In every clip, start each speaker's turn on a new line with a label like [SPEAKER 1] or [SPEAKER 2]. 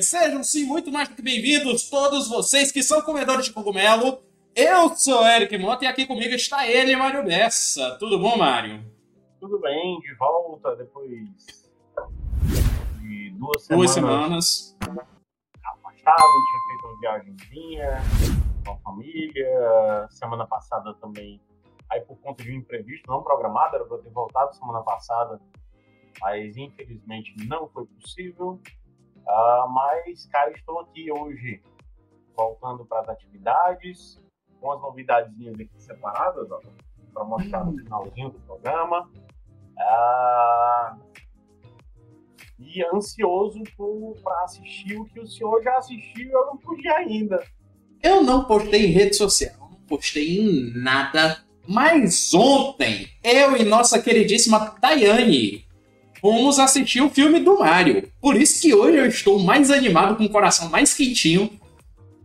[SPEAKER 1] Sejam sim muito mais do que bem-vindos todos vocês que são comedores de cogumelo. Eu sou Eric Mota e aqui comigo está ele, Mário Bessa. Tudo bom, Mário?
[SPEAKER 2] Tudo bem, de volta depois de duas semanas.
[SPEAKER 1] Duas semanas.
[SPEAKER 2] Afastado, tinha feito uma viagemzinha com a família. Semana passada também, aí por conta de um imprevisto não programado, era para ter voltado semana passada, mas infelizmente não foi possível. Ah, mas cá estou aqui hoje, voltando para as atividades, com as novidadezinhas aqui separadas, para mostrar no finalzinho do programa. Ah, e ansioso para assistir o que o senhor já assistiu eu não podia ainda.
[SPEAKER 1] Eu não postei em rede social, não postei em nada. Mas ontem, eu e nossa queridíssima Daiane fomos assistir o filme do Mario. Por isso que hoje eu estou mais animado, com o coração mais quentinho,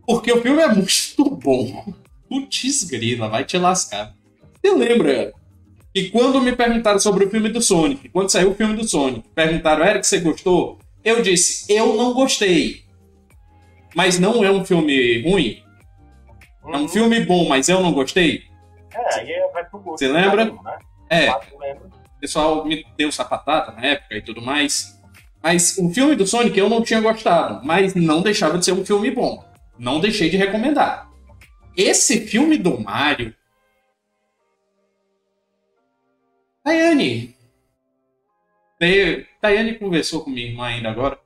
[SPEAKER 1] porque o filme é muito bom. Putz grila, vai te lascar. Você lembra que quando me perguntaram sobre o filme do Sonic, quando saiu o filme do Sonic, perguntaram, Eric, você gostou? Eu disse, eu não gostei. Mas não é um filme ruim? É um filme bom, mas eu não gostei?
[SPEAKER 2] É, aí vai pro gosto.
[SPEAKER 1] Você lembra?
[SPEAKER 2] né?
[SPEAKER 1] É,
[SPEAKER 2] Fato, lembra.
[SPEAKER 1] O pessoal me deu sapatata na época e tudo mais. Mas o filme do Sonic eu não tinha gostado, mas não deixava de ser um filme bom. Não deixei de recomendar. Esse filme do Mario. Tayane. Tay- Tayane conversou com minha irmã ainda agora.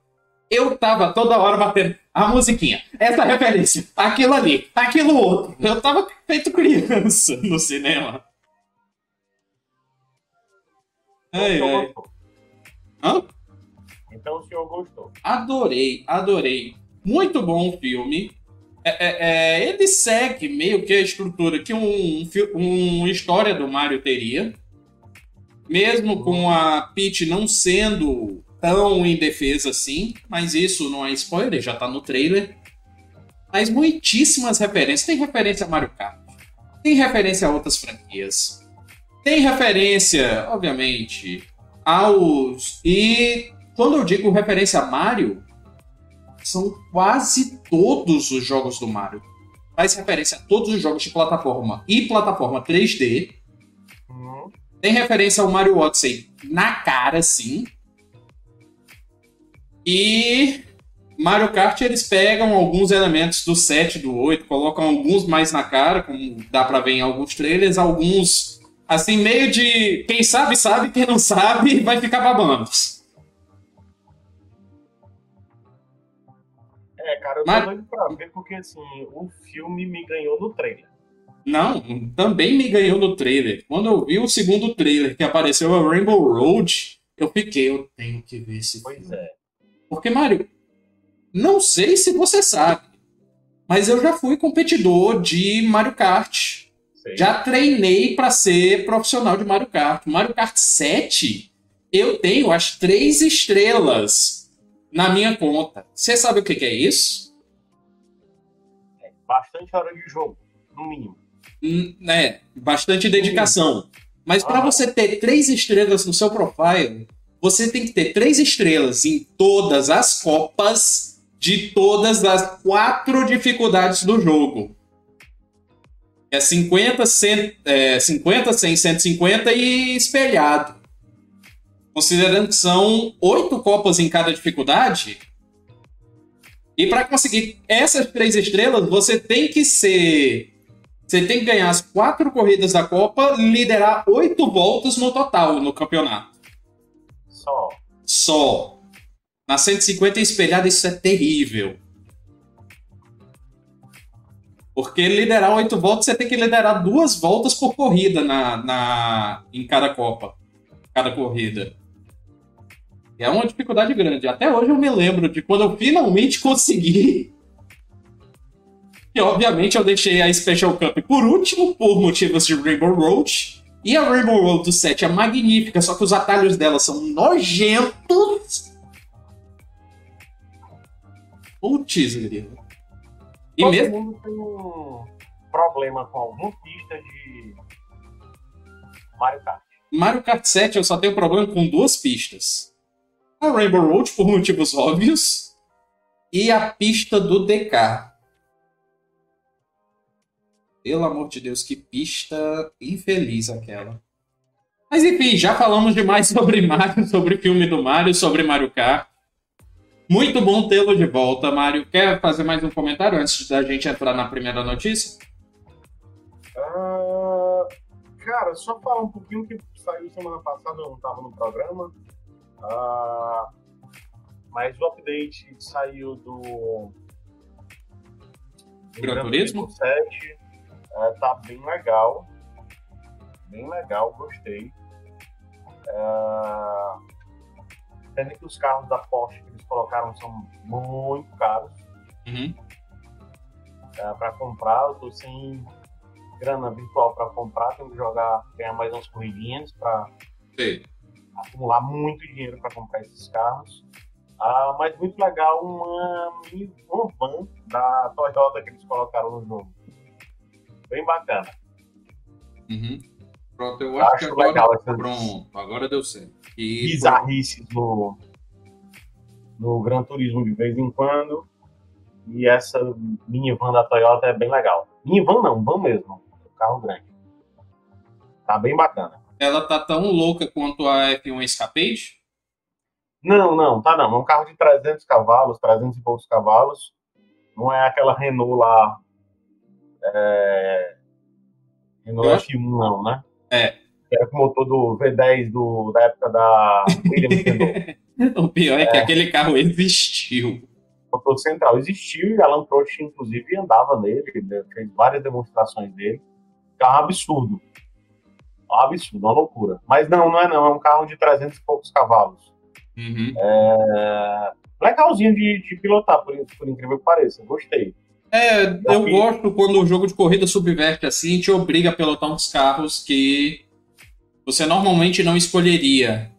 [SPEAKER 1] Eu tava toda hora batendo a musiquinha, essa referência, aquilo ali, aquilo outro. Eu tava feito criança no cinema. Ai,
[SPEAKER 2] Então, o senhor
[SPEAKER 1] ai.
[SPEAKER 2] gostou.
[SPEAKER 1] Hã?
[SPEAKER 2] Então o senhor gostou.
[SPEAKER 1] Adorei, adorei. Muito bom o filme. É, é, é, ele segue meio que a estrutura que um, uma história do Mario teria. Mesmo com a Peach não sendo tão indefesa assim. Mas isso não é spoiler, já tá no trailer. Mas muitíssimas referências. Tem referência a Mario Kart. Tem referência a outras franquias. Tem referência, obviamente, aos. E quando eu digo referência a Mario, são quase todos os jogos do Mario. Faz referência a todos os jogos de plataforma e plataforma 3D.
[SPEAKER 2] Hum,
[SPEAKER 1] Tem referência ao Mario Odyssey na cara, sim. E Mario Kart eles pegam alguns elementos do 7, do 8, colocam alguns mais na cara, como dá pra ver em alguns trailers, alguns assim meio de quem sabe sabe, quem não sabe vai ficar babando.
[SPEAKER 2] É, cara, eu tô
[SPEAKER 1] Mas-
[SPEAKER 2] doido pra ver porque assim, o filme me ganhou no trailer.
[SPEAKER 1] Não, também me ganhou no trailer. Quando eu vi o segundo trailer que apareceu a Rainbow Road, eu fiquei, eu tenho que ver esse
[SPEAKER 2] Pois
[SPEAKER 1] filme.
[SPEAKER 2] é.
[SPEAKER 1] Porque, Mário, não sei se você sabe, mas eu já fui competidor de Mario Kart.
[SPEAKER 2] Sei.
[SPEAKER 1] Já treinei para ser profissional de Mario Kart. Mario Kart 7, eu tenho as três estrelas na minha conta. Você sabe o que que é isso?
[SPEAKER 2] Bastante hora de jogo, no mínimo.
[SPEAKER 1] Hum, É, bastante dedicação. Mas para
[SPEAKER 2] Ah.
[SPEAKER 1] você ter três estrelas no seu profile, você tem que ter três estrelas em todas as copas de todas as quatro dificuldades do jogo. É 50, 100, é 50, 100, 150 e espelhado. Considerando que são oito copas em cada dificuldade. E para conseguir essas três estrelas, você tem que ser você tem que ganhar as quatro corridas da Copa, liderar oito voltas no total no campeonato.
[SPEAKER 2] Só.
[SPEAKER 1] Só. Na 150 espelhada, isso é terrível. Porque liderar oito voltas, você tem que liderar duas voltas por corrida na, na, em cada Copa. Cada corrida. É uma dificuldade grande. Até hoje eu me lembro de quando eu finalmente consegui. E obviamente eu deixei a Special Cup por último, por motivos de Rainbow Road. E a Rainbow Road do 7 é magnífica, só que os atalhos dela são nojentos. Putz, grilo. E
[SPEAKER 2] Todo
[SPEAKER 1] mesmo.
[SPEAKER 2] mundo tem um problema com alguma pista de Mario Kart.
[SPEAKER 1] Mario Kart 7 eu só tenho problema com duas pistas. A Rainbow Road, por motivos óbvios. E a pista do DK. Pelo amor de Deus, que pista infeliz aquela. Mas enfim, já falamos demais sobre Mario, sobre filme do Mario, sobre Mario Kart. Muito bom tê-lo de volta, Mário. Quer fazer mais um comentário antes da gente entrar na primeira notícia?
[SPEAKER 2] Uh, cara, só falar um pouquinho que saiu semana passada, eu não estava no programa. Uh, mas o update saiu do.
[SPEAKER 1] do Gran Turismo
[SPEAKER 2] 7. Uh, tá bem legal. Bem legal, gostei. Uh, Pena que os carros da Porsche colocaram são muito caros.
[SPEAKER 1] Uhum.
[SPEAKER 2] É, para comprar, eu tô sem grana virtual para comprar, tenho que jogar, ganhar mais umas corridinhas para acumular muito dinheiro para comprar esses carros. Ah, mas muito legal uma, uma van da Toyota que eles colocaram no jogo. Bem bacana.
[SPEAKER 1] Uhum. Pronto, eu acho, acho que agora, legal, pronto, agora deu certo.
[SPEAKER 2] E bizarrices no, no Gran Turismo de vez em quando. E essa minivan da Toyota é bem legal. Minivan não, van mesmo. Carro grande. Tá bem bacana.
[SPEAKER 1] Ela tá tão louca quanto a F1 Escapade?
[SPEAKER 2] Não, não, tá não. É um carro de 300 cavalos, 300 e poucos cavalos. Não é aquela Renault lá. É... Renault F1, não, né?
[SPEAKER 1] É
[SPEAKER 2] era com o motor do V10 do, da época da Williams
[SPEAKER 1] O pior é, é, que aquele carro existiu.
[SPEAKER 2] O motor central existiu e Alan Prost, inclusive, andava nele, fez várias demonstrações dele. Carro absurdo. Um absurdo, uma loucura. Mas não, não é não, é um carro de 300 e poucos cavalos.
[SPEAKER 1] Uhum.
[SPEAKER 2] É... Legalzinho de, de pilotar, por, por incrível que pareça. Gostei.
[SPEAKER 1] É, eu gosto quando o jogo de corrida subverte assim, te obriga a pilotar uns carros que você normalmente não escolheria.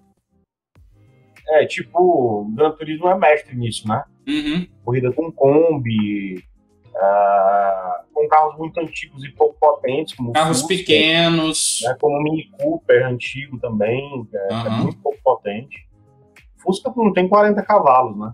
[SPEAKER 2] É, tipo, o Gran Turismo é mestre nisso, né?
[SPEAKER 1] Uhum.
[SPEAKER 2] Corrida com Kombi, uh, com carros muito antigos e pouco potentes. Como
[SPEAKER 1] carros Fusca, pequenos.
[SPEAKER 2] Né, como o Mini Cooper antigo também, que é, uhum. é muito pouco potente. Fusca não tem 40 cavalos, né?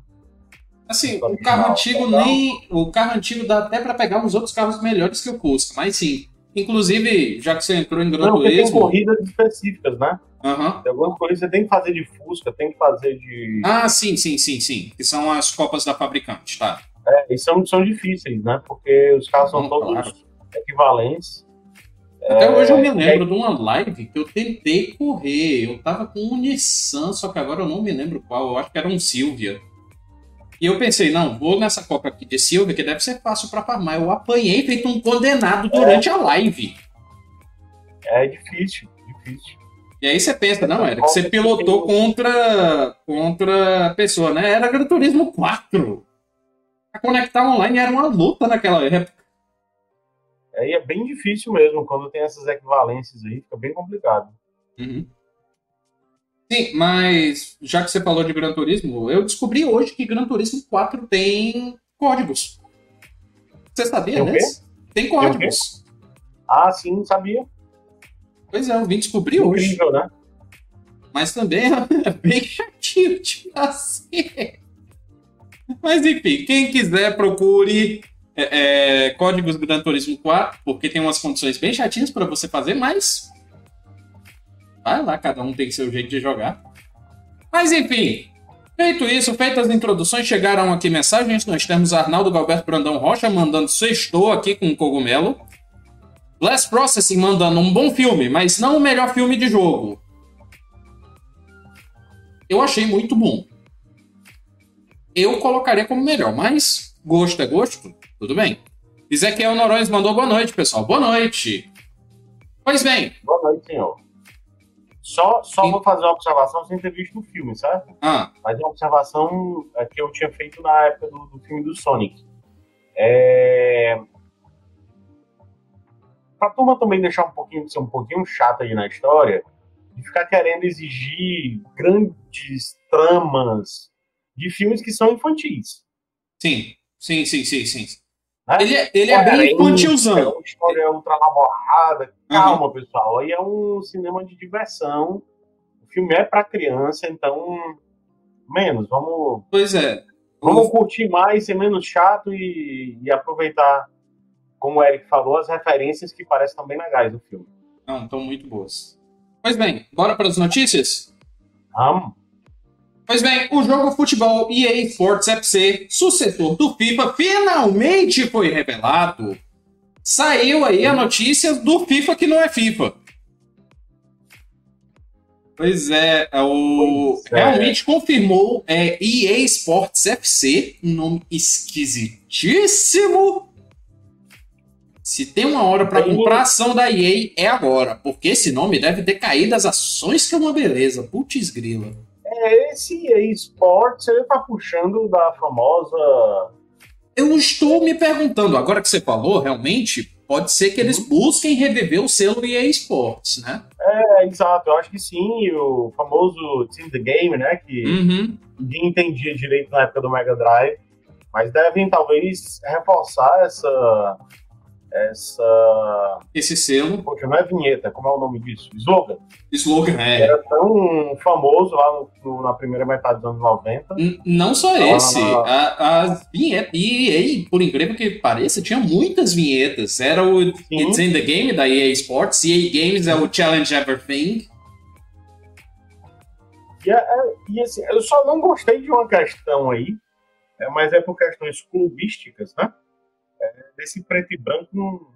[SPEAKER 1] Assim, o carro antigo nem. O carro antigo dá até para pegar uns outros carros melhores que o Fusca, mas sim, Inclusive, já que você entrou em Gran Turismo...
[SPEAKER 2] tem corridas específicas, né?
[SPEAKER 1] Uhum.
[SPEAKER 2] Algumas que você tem que fazer de Fusca, tem que fazer de...
[SPEAKER 1] Ah, sim, sim, sim, sim. Que são as copas da fabricante, tá?
[SPEAKER 2] É, e são, são difíceis, né? Porque os carros são todos claro. equivalentes.
[SPEAKER 1] Até é... hoje eu me lembro de uma live que eu tentei correr. Eu tava com um Nissan, só que agora eu não me lembro qual. Eu acho que era um Silvia. E eu pensei, não, vou nessa Copa aqui de Silva, que deve ser fácil para farmar. Eu apanhei feito um condenado durante é. a live.
[SPEAKER 2] É difícil, difícil.
[SPEAKER 1] E aí você pensa, não, era que você pilotou contra, contra a pessoa, né? Era Gran Turismo 4. A conectar online era uma luta naquela época.
[SPEAKER 2] É, e é bem difícil mesmo, quando tem essas equivalências aí, fica bem complicado.
[SPEAKER 1] Uhum. Sim, mas já que você falou de Gran Turismo, eu descobri hoje que Gran Turismo 4 tem códigos. Você sabia, né? Tem códigos.
[SPEAKER 2] Tem ah, sim, sabia.
[SPEAKER 1] Pois é, eu vim descobrir Incrível, hoje.
[SPEAKER 2] Incrível, né?
[SPEAKER 1] Mas também é bem chatinho de fazer. Mas enfim, quem quiser, procure é, é, códigos Gran Turismo 4, porque tem umas condições bem chatinhas para você fazer, mas Vai lá, cada um tem seu jeito de jogar. Mas enfim, feito isso, feitas as introduções, chegaram aqui mensagens. Nós temos Arnaldo Galberto Brandão Rocha mandando sextou aqui com cogumelo. Blast Processing mandando um bom filme, mas não o melhor filme de jogo. Eu achei muito bom. Eu colocaria como melhor, mas gosto é gosto, tudo bem. Ezequiel Norões mandou boa noite, pessoal. Boa noite. Pois bem.
[SPEAKER 2] Boa noite, senhor. Só, só vou fazer uma observação sem ter visto o filme, certo?
[SPEAKER 1] Ah.
[SPEAKER 2] Mas é uma observação é, que eu tinha feito na época do, do filme do Sonic. É... Pra turma também deixar um pouquinho, ser um pouquinho chata aí na história, de ficar querendo exigir grandes tramas de filmes que são infantis.
[SPEAKER 1] Sim, sim, sim, sim, sim. Né? Ele, é, ele é bem infantilzão. É
[SPEAKER 2] uma história ultra elaborada. Calma, uhum. pessoal. Aí é um cinema de diversão. O filme é para criança, então menos. Vamos.
[SPEAKER 1] Pois é.
[SPEAKER 2] Vamos curtir mais, ser menos chato e, e aproveitar, como o Eric falou, as referências que parecem também legais do filme.
[SPEAKER 1] Não, estão muito boas. Pois bem, bora para as notícias?
[SPEAKER 2] Vamos.
[SPEAKER 1] Pois bem, o jogo futebol EA Sports FC, sucessor do FIFA, finalmente foi revelado. Saiu aí a notícia do FIFA que não é FIFA. Pois é, é o
[SPEAKER 2] Pois é.
[SPEAKER 1] realmente confirmou é EA Sports FC, um nome esquisitíssimo. Se tem uma hora para comprar ação da EA é agora, porque esse nome deve ter caído as ações que é uma beleza. Putz grila.
[SPEAKER 2] É, esse EA Sports, ele tá puxando da famosa.
[SPEAKER 1] Eu estou me perguntando, agora que você falou, realmente, pode ser que eles busquem reviver o selo EA Sports, né?
[SPEAKER 2] É, exato, eu acho que sim, o famoso Team the Game, né? Que
[SPEAKER 1] Uhum.
[SPEAKER 2] ninguém entendia direito na época do Mega Drive, mas devem talvez reforçar essa. Essa.
[SPEAKER 1] Esse selo,
[SPEAKER 2] Poxa, não é vinheta, como é o nome disso? Slogan.
[SPEAKER 1] slogan é.
[SPEAKER 2] Era tão famoso lá no- na primeira metade dos anos 90.
[SPEAKER 1] N- Não só
[SPEAKER 2] Ah.
[SPEAKER 1] esse, a- as vinhetas. E EA, por incrível que pareça, tinha muitas vinhetas. Era o It's in the Game da EA Sports, EA Games é o Challenge Everything.
[SPEAKER 2] E, é- é- e, assim, eu só não gostei de uma questão aí, é, mas é por questões clubísticas, né? É, desse preto e branco não.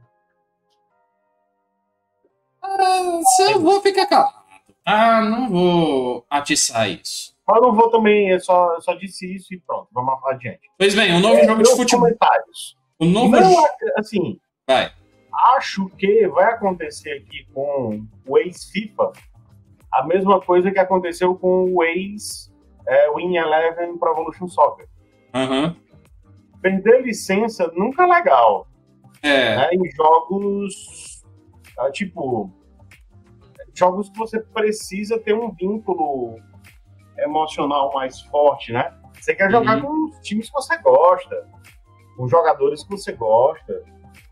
[SPEAKER 1] Ah, eu vou ficar calado. Ah, não vou atiçar isso.
[SPEAKER 2] Mas eu não vou também, eu só, eu só disse isso e pronto, vamos adiante.
[SPEAKER 1] Pois bem, o novo
[SPEAKER 2] É,
[SPEAKER 1] jogo de futebol.
[SPEAKER 2] comentários.
[SPEAKER 1] O novo
[SPEAKER 2] Não, assim,
[SPEAKER 1] Vai.
[SPEAKER 2] acho que vai acontecer aqui com o ex-FIFA a mesma coisa que aconteceu com o ex é, Win Eleven Pro Evolution Soccer.
[SPEAKER 1] Aham.
[SPEAKER 2] Perder licença nunca é legal.
[SPEAKER 1] É.
[SPEAKER 2] né, em jogos ah, tipo jogos que você precisa ter um vínculo emocional mais forte, né? Você quer jogar
[SPEAKER 1] Uhum.
[SPEAKER 2] com os times que você gosta, com jogadores que você gosta,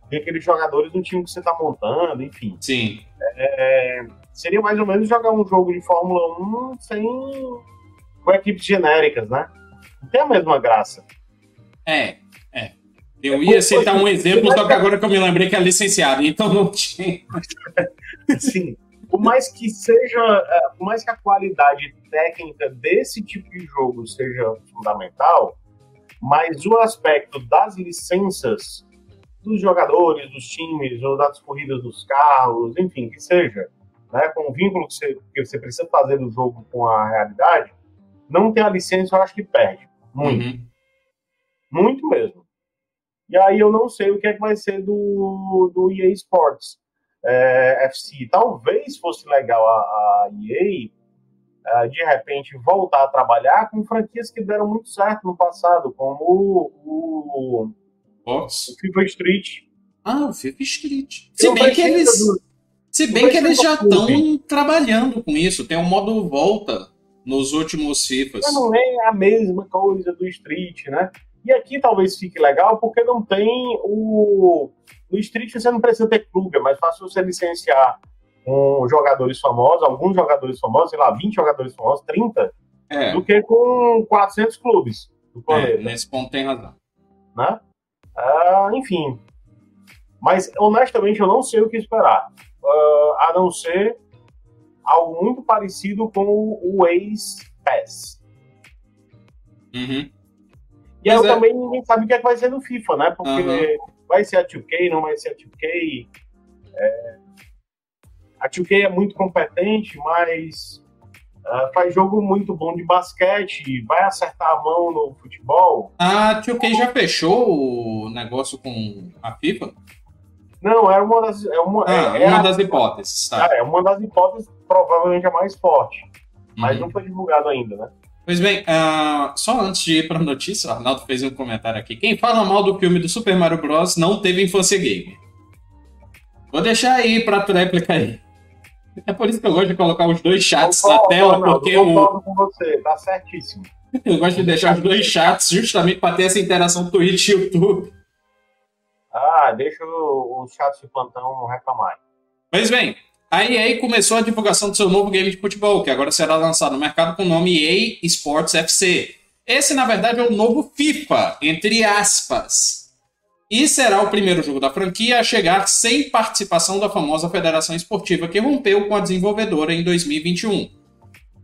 [SPEAKER 2] tem aqueles jogadores do time que você está montando, enfim.
[SPEAKER 1] Sim.
[SPEAKER 2] Seria mais ou menos jogar um jogo de Fórmula 1 sem com equipes genéricas, né? Não tem a mesma graça.
[SPEAKER 1] É. Eu ia citar um exemplo, só que agora que eu me lembrei que é licenciado, então não tinha.
[SPEAKER 2] Sim. Por mais que seja, é, por mais que a qualidade técnica desse tipo de jogo seja fundamental, mas o aspecto das licenças dos jogadores, dos times, ou das corridas dos carros, enfim, que seja, né, com o vínculo que você, que você precisa fazer do jogo com a realidade, não ter a licença, eu acho que perde. Muito.
[SPEAKER 1] Uhum.
[SPEAKER 2] Muito mesmo. E aí eu não sei o que é que vai ser do, do EA Sports é, FC. Talvez fosse legal a, a EA, é, de repente, voltar a trabalhar com franquias que deram muito certo no passado, como o, o, o FIFA Street.
[SPEAKER 1] Ah, o FIFA Street.
[SPEAKER 2] Eu
[SPEAKER 1] Se bem que eles.
[SPEAKER 2] do-
[SPEAKER 1] Se bem que eles já estão trabalhando com isso. Tem um modo volta nos últimos FIFAs.
[SPEAKER 2] Mas não é a mesma coisa do Street, né? E aqui talvez fique legal porque não tem o. No Street você não precisa ter clube, é mais fácil você licenciar com jogadores famosos, alguns jogadores famosos, sei lá, 20 jogadores famosos, 30,
[SPEAKER 1] É,
[SPEAKER 2] do que com 400 clubes do
[SPEAKER 1] é, nesse ponto tem razão.
[SPEAKER 2] né? Ah, enfim. Mas, honestamente, eu não sei o que esperar. Ah, a não ser algo muito parecido com o ex-PES.
[SPEAKER 1] Uhum.
[SPEAKER 2] E aí
[SPEAKER 1] é.
[SPEAKER 2] também ninguém sabe o que, é que vai ser no FIFA, né? Porque
[SPEAKER 1] Aham.
[SPEAKER 2] vai ser a 2K, não vai ser a 2K. É, A 2K é muito competente, mas ah, faz jogo muito bom de basquete, vai acertar a mão no futebol.
[SPEAKER 1] A 2K já fechou o negócio com a FIFA?
[SPEAKER 2] Não, é uma das. É uma,
[SPEAKER 1] Ah,
[SPEAKER 2] é, é
[SPEAKER 1] uma
[SPEAKER 2] a-
[SPEAKER 1] das hipóteses, tá?
[SPEAKER 2] é uma das hipóteses, provavelmente a mais forte. Mas
[SPEAKER 1] Uhum.
[SPEAKER 2] não foi divulgado ainda, né?
[SPEAKER 1] Pois bem, ah, só antes de ir para a notícia, o Arnaldo fez um comentário aqui. Quem fala mal do filme do Super Mario Bros. não teve infância gamer. Vou deixar aí para tu réplica aí. É por isso que eu gosto de colocar os dois chats na tela,
[SPEAKER 2] Arnaldo,
[SPEAKER 1] porque o,
[SPEAKER 2] concordo com você, tá certíssimo.
[SPEAKER 1] eu gosto de deixar os dois chats justamente para ter essa interação Twitch e YouTube.
[SPEAKER 2] Ah, deixa os chatos de plantão reclamar.
[SPEAKER 1] Pois bem, A EA começou a divulgação do seu novo game de futebol, que agora será lançado no mercado com o nome EA Sports FC. Esse, na verdade, é o novo FIFA, entre aspas. E será o primeiro jogo da franquia a chegar sem participação da famosa Federação Esportiva que rompeu com a desenvolvedora em 2021.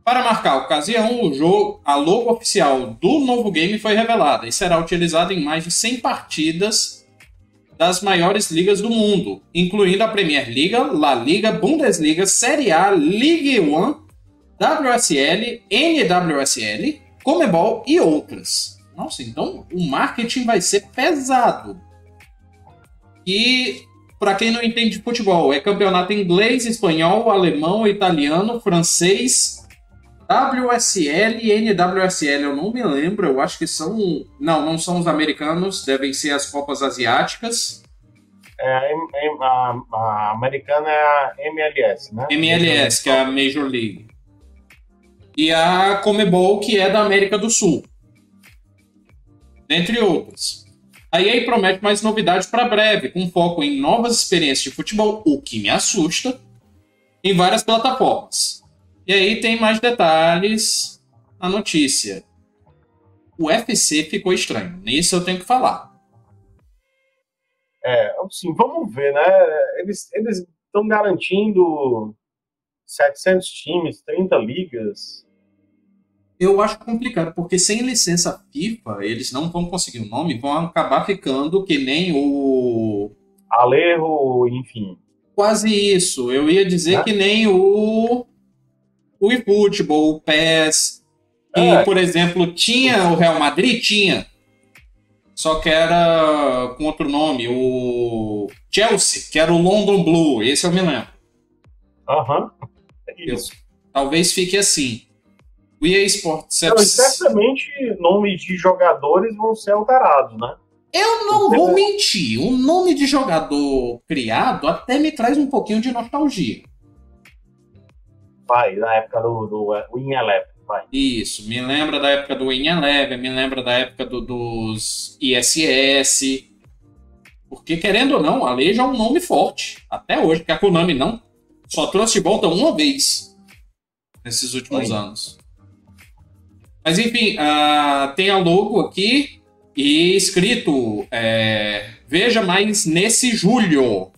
[SPEAKER 1] Para marcar a ocasião, o jogo, a logo oficial do novo game foi revelada e será utilizada em mais de 100 partidas das maiores ligas do mundo, incluindo a Premier League, La Liga, Bundesliga, Série A, Ligue 1, WSL, NWSL, Comebol e outras. Nossa, então o marketing vai ser pesado. E para quem não entende futebol, é campeonato inglês, espanhol, alemão, italiano, francês, WSL e NWSL, eu não me lembro, eu acho que são. Não, não são os americanos, devem ser as Copas Asiáticas.
[SPEAKER 2] É, a, a, americana é a MLS, né?
[SPEAKER 1] MLS, que é a Major League. E a Comebol, que é da América do Sul. Dentre outras. A EA promete mais novidades para breve, com foco em novas experiências de futebol, o que me assusta, em várias plataformas. E aí tem mais detalhes na notícia. O UFC ficou estranho. Nisso eu tenho que falar.
[SPEAKER 2] É, assim, vamos ver, né? Eles estão garantindo 700 times, 30 ligas.
[SPEAKER 1] Eu acho complicado, porque sem licença FIFA, eles não vão conseguir o nome, vão acabar ficando que nem o.
[SPEAKER 2] Alejo, enfim.
[SPEAKER 1] Quase isso. Eu ia dizer é? que nem o o eFootball, o PES. E, é. por exemplo, tinha o Real Madrid? Tinha. Só que era com outro nome. O Chelsea, que era o London Blue. Esse eu me lembro.
[SPEAKER 2] Aham. Uhum.
[SPEAKER 1] É isso. Talvez fique assim. O EA Sports...
[SPEAKER 2] Não, certamente nomes de jogadores vão ser alterados, né?
[SPEAKER 1] Eu não vou mentir. O nome de jogador criado até me traz um pouquinho de nostalgia.
[SPEAKER 2] Vai, na época do, do Win Eleven. Vai.
[SPEAKER 1] Isso, me lembra da época do Win Eleven, me lembra da época do, dos ISS. Porque, querendo ou não, a lei já é um nome forte. Até hoje, porque a Konami não só trouxe de volta uma vez nesses últimos Oi. anos. Mas enfim, uh, tem a logo aqui e escrito é, Veja mais nesse julho.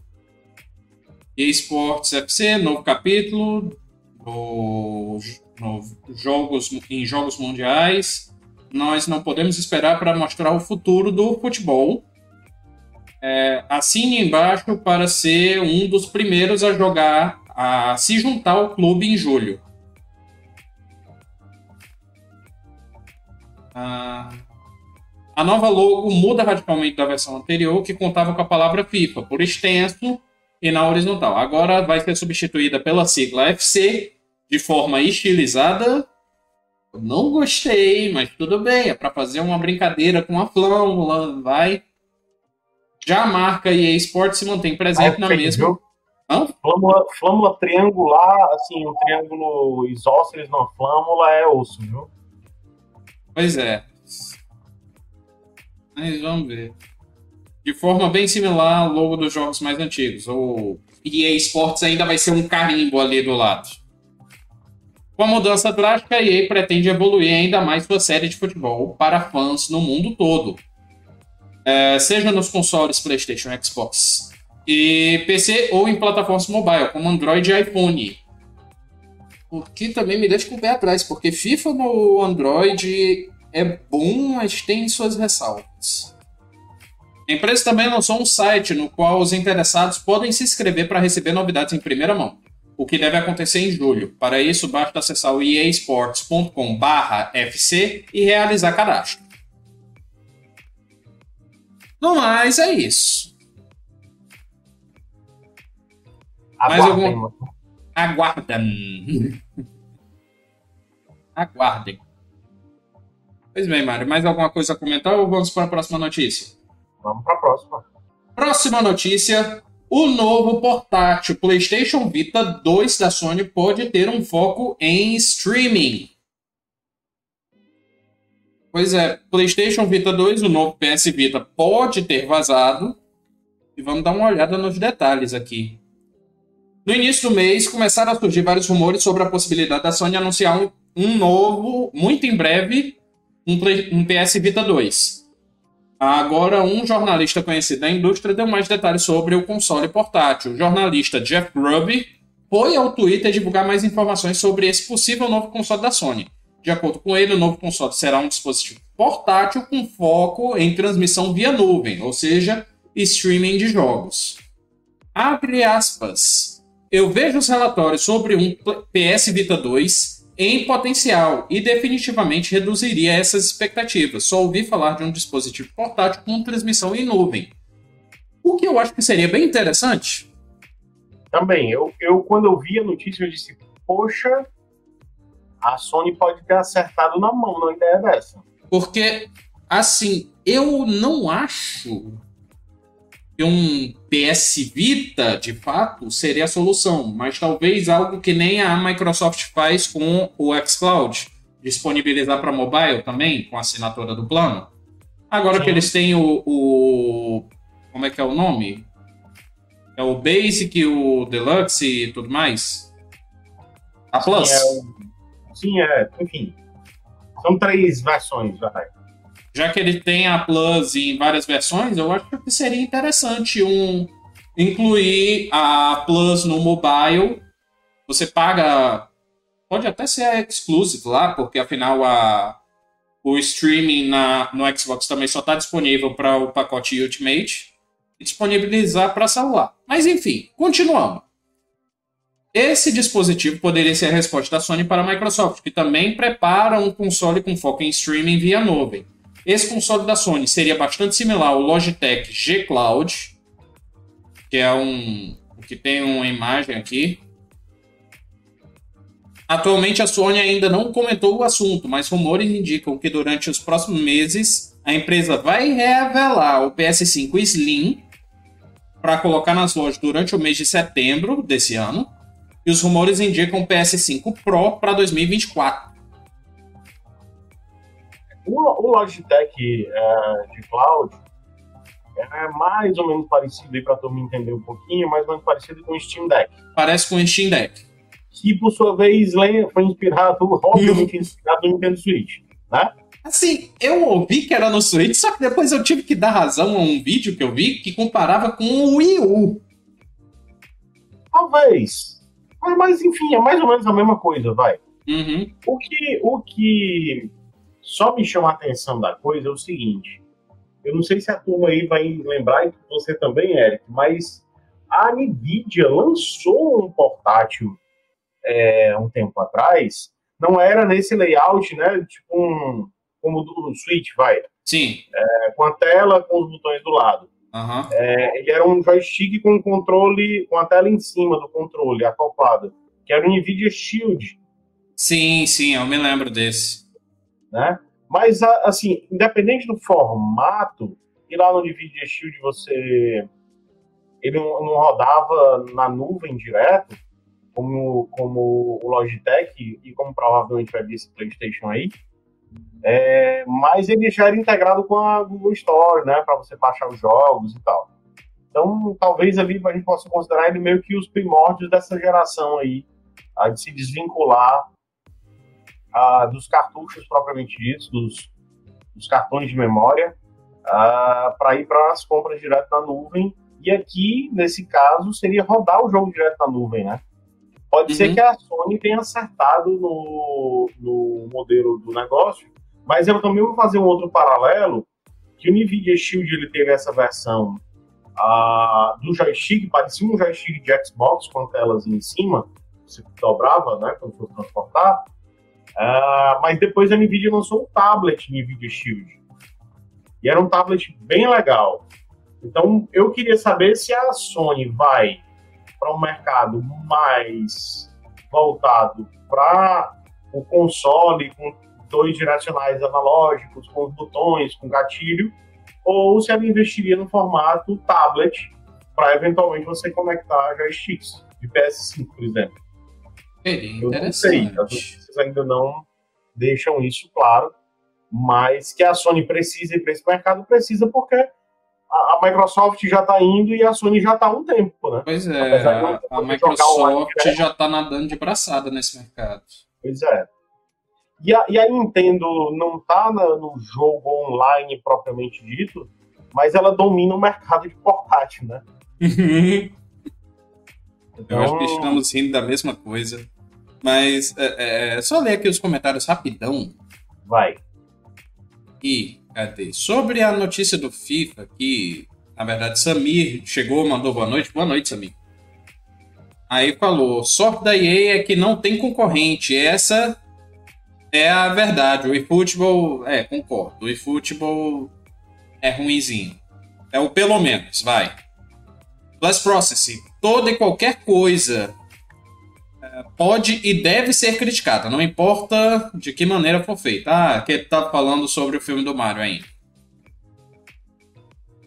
[SPEAKER 1] Esportes FC, novo capítulo, no, no jogos, em jogos mundiais, nós não podemos esperar para mostrar o futuro do futebol. É, assine embaixo para ser um dos primeiros a jogar, a se juntar ao clube em julho. A nova logo muda radicalmente da versão anterior, que contava com a palavra FIFA por extenso e na horizontal. Agora vai ser substituída pela sigla FC de forma estilizada. Eu não gostei, mas tudo bem, é para fazer uma brincadeira com a flâmula, vai. Já a marca EA Sports se mantém presente ah, na mesma.
[SPEAKER 2] Flâmula, flâmula triangular, assim, um triângulo isósceles na flâmula é osso, viu?
[SPEAKER 1] Pois é. Mas vamos ver de forma bem similar ao logo dos jogos mais antigos. O EA Sports ainda vai ser um carimbo ali do lado. Com a mudança drástica, a EA pretende evoluir ainda mais sua série de futebol para fãs no mundo todo. É, seja nos consoles PlayStation, Xbox e PC ou em plataformas mobile, como Android e iPhone. O que também me deixa com o pé atrás, porque FIFA no Android é bom, mas tem suas ressalvas. A empresa também lançou um site no qual os interessados podem se inscrever para receber novidades em primeira mão, o que deve acontecer em julho. Para isso, basta acessar o easports.com/fc e realizar cadastro. No mais, é isso. Mais algum... Aguardem. Aguardem. Pois bem, Mário, mais alguma coisa a comentar ou vamos para a próxima notícia?
[SPEAKER 2] Vamos para a próxima.
[SPEAKER 1] Próxima notícia. O novo portátil PlayStation Vita 2 da Sony pode ter um foco em streaming. Pois é, PlayStation Vita 2, o novo PS Vita, pode ter vazado. E vamos dar uma olhada nos detalhes aqui. No início do mês, começaram a surgir vários rumores sobre a possibilidade da Sony anunciar um, um novo, muito em breve, um, um PS Vita 2. Agora, um jornalista conhecido da indústria deu mais detalhes sobre o console portátil. O jornalista Jeff Grubb foi ao Twitter divulgar mais informações sobre esse possível novo console da Sony. De acordo com ele, o novo console será um dispositivo portátil com foco em transmissão via nuvem, ou seja, streaming de jogos. Abre aspas. Eu vejo os relatórios sobre um PS Vita 2 em potencial e definitivamente reduziria essas expectativas. Só ouvi falar de um dispositivo portátil com transmissão em nuvem. O que eu acho que seria bem interessante.
[SPEAKER 2] Também, eu, eu quando eu vi a notícia, eu disse, poxa, a Sony pode ter acertado na mão na ideia dessa.
[SPEAKER 1] Porque, assim, eu não acho um PS Vita, de fato, seria a solução, mas talvez algo que nem a Microsoft faz com o xCloud, disponibilizar para mobile também, com assinatura do plano. Agora Sim. que eles têm o, o, Como é que é o nome? É o Basic, o Deluxe e tudo mais? A Plus.
[SPEAKER 2] Sim, é Sim, é, enfim. São três versões, vai.
[SPEAKER 1] Já que ele tem a Plus em várias versões, eu acho que seria interessante um incluir a Plus no mobile. Você paga. Pode até ser exclusive lá, porque afinal a, o streaming na, no Xbox também só está disponível para o pacote Ultimate disponibilizar para celular. Mas enfim, continuando. Esse dispositivo poderia ser a resposta da Sony para a Microsoft, que também prepara um console com foco em streaming via nuvem. Esse console da Sony seria bastante similar ao Logitech G Cloud, que é um que tem uma imagem aqui. Atualmente a Sony ainda não comentou o assunto, mas rumores indicam que durante os próximos meses a empresa vai revelar o PS5 Slim para colocar nas lojas durante o mês de setembro desse ano e os rumores indicam PS5 Pro para 2024. O,
[SPEAKER 2] Logitech é, de cloud é mais ou menos parecido, para todo mundo entender um pouquinho, mais ou menos parecido com o Steam Deck.
[SPEAKER 1] Parece com o Steam Deck.
[SPEAKER 2] Que, por sua vez, foi inspirado, obviamente, inspirado no Nintendo Switch, né?
[SPEAKER 1] Assim, eu ouvi que era no Switch, só que depois eu tive que dar razão a um vídeo que eu vi que comparava com o Wii U.
[SPEAKER 2] Talvez. Mas, mas, enfim, é mais ou menos a mesma coisa, vai.
[SPEAKER 1] Uhum.
[SPEAKER 2] O, que, o que só me chama a atenção da coisa é o seguinte: eu não sei se a turma aí vai lembrar, e você também, Eric, mas a Nvidia lançou um portátil é, um tempo atrás, não era nesse layout, né? Tipo um como do Switch, vai.
[SPEAKER 1] Sim.
[SPEAKER 2] É, com a tela, com os botões do lado.
[SPEAKER 1] Uhum.
[SPEAKER 2] É, ele era um joystick com controle, com a tela em cima do controle, acoplado, que era o NVIDIA Shield.
[SPEAKER 1] Sim, sim, eu me lembro desse.
[SPEAKER 2] Né? Mas, assim, independente do formato, e lá no NVIDIA Shield você... Ele não, rodava na nuvem direto, como, como o Logitech e como provavelmente vai vir esse PlayStation aí, é, mas ele já era integrado com a Google Store, né, para você baixar os jogos e tal. Então, talvez ali a gente possa considerar ele meio que os primórdios dessa geração aí, a de se desvincular a, dos cartuchos propriamente ditos, dos, dos cartões de memória, para ir para as compras direto na nuvem. E aqui, nesse caso, seria rodar o jogo direto na nuvem, né? Pode uhum. ser que a Sony tenha acertado no, no modelo do negócio, mas eu também vou fazer um outro paralelo, que o NVIDIA Shield ele teve essa versão uh, do joystick, parecia um joystick de Xbox com telas em cima, você dobrava, né, quando for transportar, uh, mas depois a NVIDIA lançou um tablet NVIDIA Shield, e era um tablet bem legal. Então, eu queria saber se a Sony vai para um mercado mais voltado para o console com dois direcionais analógicos, com botões, com gatilho, ou se ela investiria no formato tablet para eventualmente você conectar joysticks de PS5, por exemplo.
[SPEAKER 1] Eu não sei,
[SPEAKER 2] notícias ainda não deixam isso claro, mas que a Sony precisa ir para esse mercado, precisa porque a, a Microsoft já está indo e a Sony já está há um tempo, né?
[SPEAKER 1] Pois é, a, a Microsoft já está nadando de braçada nesse mercado.
[SPEAKER 2] Pois é. E a, e a Nintendo não está no jogo online propriamente dito, mas ela domina o mercado de portátil, né?
[SPEAKER 1] então... Eu acho que estamos rindo da mesma coisa. Mas é, é, só ler aqui os comentários rapidão.
[SPEAKER 2] Vai.
[SPEAKER 1] E, cadê? Sobre a notícia do FIFA, que, na verdade, Samir chegou, mandou boa noite. Boa noite, Samir. Aí falou: sorte da EA é que não tem concorrente. Essa é a verdade. O eFootball, é, concordo. O eFootball é ruinzinho. É o pelo menos, vai. Blast Processing. Toda e qualquer coisa é, pode e deve ser criticada, não importa de que maneira for feita. Ah, que tá falando sobre o filme do Mario ainda.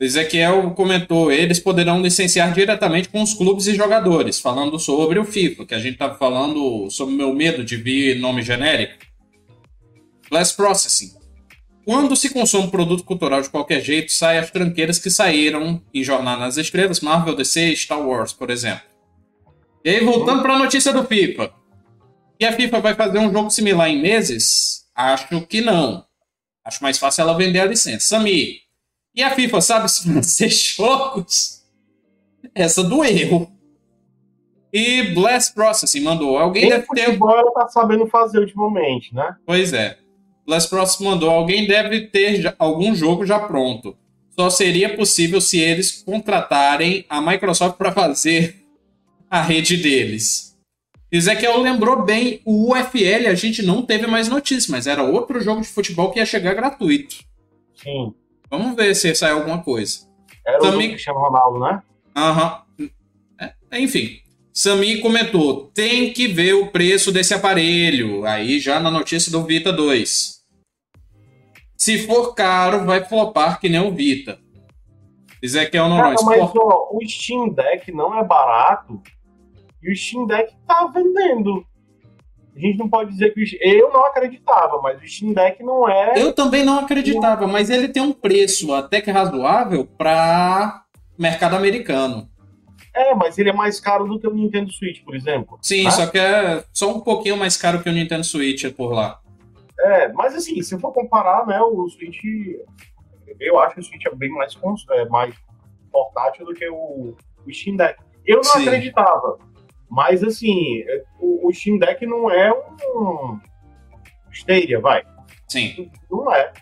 [SPEAKER 1] Ezequiel comentou, eles poderão licenciar diretamente com os clubes e jogadores, falando sobre o FIFA, que a gente tá falando sobre o meu medo de vir nome genérico. Less Processing. Quando se consome produto cultural de qualquer jeito, saem as tranqueiras que saíram em Jornada nas Estrelas, Marvel, DC, Star Wars, por exemplo. E aí, voltando para a notícia do FIFA. E a FIFA vai fazer um jogo similar em meses? Acho que não. Acho mais fácil ela vender a licença. Sami, e a FIFA sabe se fazer jogos? Essa do erro. E Blast Processing mandou. Alguém deve ter.
[SPEAKER 2] Ela tá sabendo fazer ultimamente, né?
[SPEAKER 1] Pois é. Blast Processing mandou. Alguém deve ter algum jogo já pronto. Só seria possível se eles contratarem a Microsoft para fazer a rede deles. Ezequiel lembrou bem, o UFL a gente não teve mais notícia, mas era outro jogo de futebol que ia chegar gratuito.
[SPEAKER 2] Sim.
[SPEAKER 1] Vamos ver se sai alguma coisa.
[SPEAKER 2] Era Sami... o Cristiano Ronaldo, né?
[SPEAKER 1] Aham. Uhum. É, enfim. Sami comentou: tem que ver o preço desse aparelho. Aí já na notícia do Vita 2. Se for caro, vai flopar que nem o Vita. Ezequiel não,
[SPEAKER 2] Cara. Mas ó, o Steam Deck não é barato e o Steam Deck tá vendendo. A gente não pode dizer que o... eu não acreditava, mas o Steam Deck não é.
[SPEAKER 1] Eu também não acreditava, mas ele tem um preço até que razoável para mercado americano.
[SPEAKER 2] É, mas ele é mais caro do que o Nintendo Switch, por exemplo.
[SPEAKER 1] Sim, né? só que é só um pouquinho mais caro que o Nintendo Switch por lá.
[SPEAKER 2] É, mas assim, se for comparar, né, o Switch, eu acho que o Switch é bem mais, é, mais portátil do que o, o Steam Deck. Eu não Sim. acreditava. Mas, assim, é, o, o Steam Deck não é um Stadia, vai.
[SPEAKER 1] Sim.
[SPEAKER 2] Não é.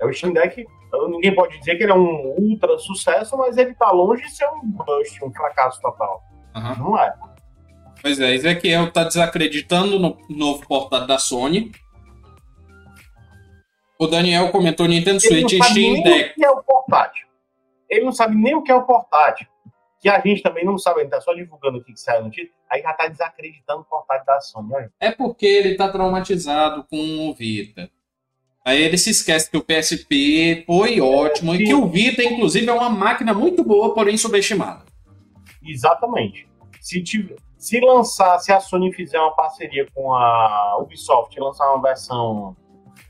[SPEAKER 2] É o Steam Deck, ninguém pode dizer que ele é um ultra sucesso, mas ele tá longe de ser um bust, um fracasso total. Uhum. Não é.
[SPEAKER 1] Pois é, Ezequiel tá desacreditando no novo portátil da Sony. O Daniel comentou Nintendo Switch e Steam Deck.
[SPEAKER 2] O que é o portátil. Ele não sabe nem o que é o portátil que a gente também não sabe, gente tá só divulgando o que saiu no título, aí já tá desacreditando o portátil da Sony. Olha.
[SPEAKER 1] É porque ele tá traumatizado com o Vita. Aí ele se esquece que o PSP foi ótimo e que o Vita, inclusive, é uma máquina muito boa, porém subestimada.
[SPEAKER 2] Exatamente. Se, tiver, se lançar, se a Sony fizer uma parceria com a Ubisoft e lançar uma versão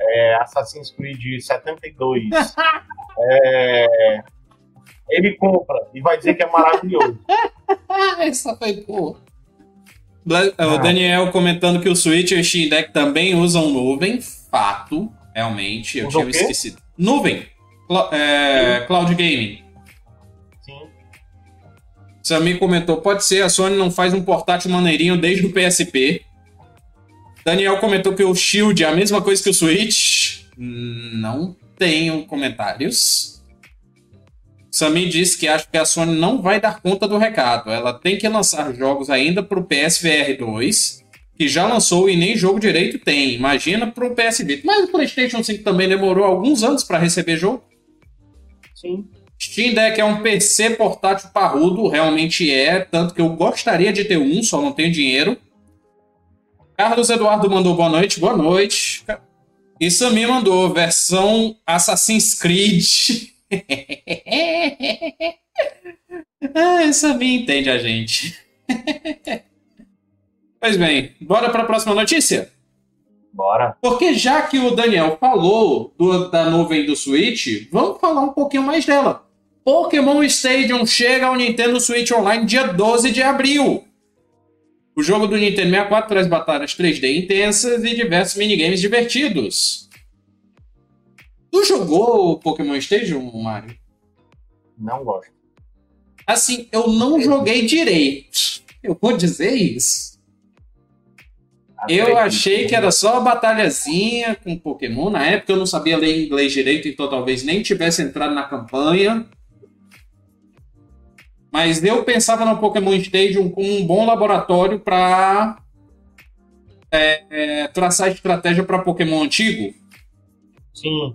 [SPEAKER 2] é, Assassin's Creed 72, é, ele compra e vai dizer que é maravilhoso.
[SPEAKER 1] Essa foi boa. O ah. Daniel comentando que o Switch e o Steam Deck também usam nuvem. Fato, realmente. Eu tinha esquecido. Nuvem. Cl é, cloud Gaming. Sim. Samir comentou: pode ser, a Sony não faz um portátil maneirinho desde o PSP. Daniel comentou que o Shield é a mesma coisa que o Switch. Não tenho comentários. Samir disse que acha que a Sony não vai dar conta do recado. Ela tem que lançar jogos ainda para o PSVR 2, que já lançou e nem jogo direito tem. Imagina para o PS Vita. Mas o PlayStation 5 também demorou alguns anos para receber jogo.
[SPEAKER 2] Sim.
[SPEAKER 1] Steam Deck é um PC portátil parrudo, realmente é, tanto que eu gostaria de ter um, só não tenho dinheiro. Carlos Eduardo mandou boa noite, boa noite. E Samir mandou versão Assassin's Creed ah, me entende a gente. pois bem, bora para a próxima notícia?
[SPEAKER 2] Bora.
[SPEAKER 1] Porque já que o Daniel falou do, da nuvem do Switch, vamos falar um pouquinho mais dela. Pokémon Stadium chega ao Nintendo Switch Online dia 12 de abril. O jogo do Nintendo 64 traz batalhas 3D intensas e diversos minigames divertidos. Tu jogou o Pokémon Stadium, Mario?
[SPEAKER 2] Não gosto.
[SPEAKER 1] Assim, eu não joguei direito. Eu vou dizer isso. Eu achei que era só batalhazinha com Pokémon. Na época eu não sabia ler inglês direito, então talvez nem tivesse entrado na campanha. Mas eu pensava no Pokémon Stadium como um bom laboratório para é, é, traçar estratégia para Pokémon antigo.
[SPEAKER 2] Sim.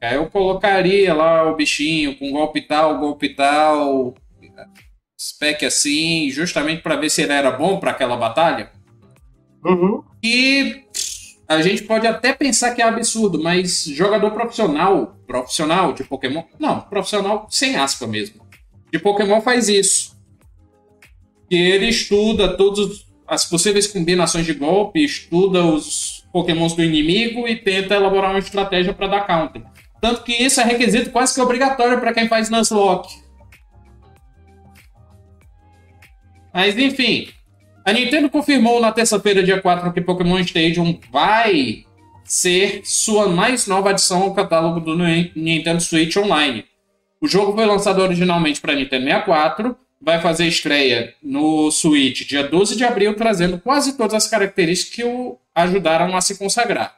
[SPEAKER 1] Aí eu colocaria lá o bichinho com golpe tal, golpe tal, spec assim, justamente para ver se ele era bom para aquela batalha.
[SPEAKER 2] Uhum.
[SPEAKER 1] E a gente pode até pensar que é absurdo, mas jogador profissional, profissional de Pokémon, não, profissional sem aspa mesmo, de Pokémon faz isso. Que ele estuda todas as possíveis combinações de golpe, estuda os Pokémons do inimigo e tenta elaborar uma estratégia para dar counter. Tanto que isso é requisito quase que obrigatório para quem faz Nuzlocke. Mas enfim, a Nintendo confirmou na terça-feira, dia 4, que Pokémon Stadium vai ser sua mais nova adição ao catálogo do Nintendo Switch Online. O jogo foi lançado originalmente para Nintendo 64, vai fazer estreia no Switch dia 12 de abril, trazendo quase todas as características que o ajudaram a se consagrar.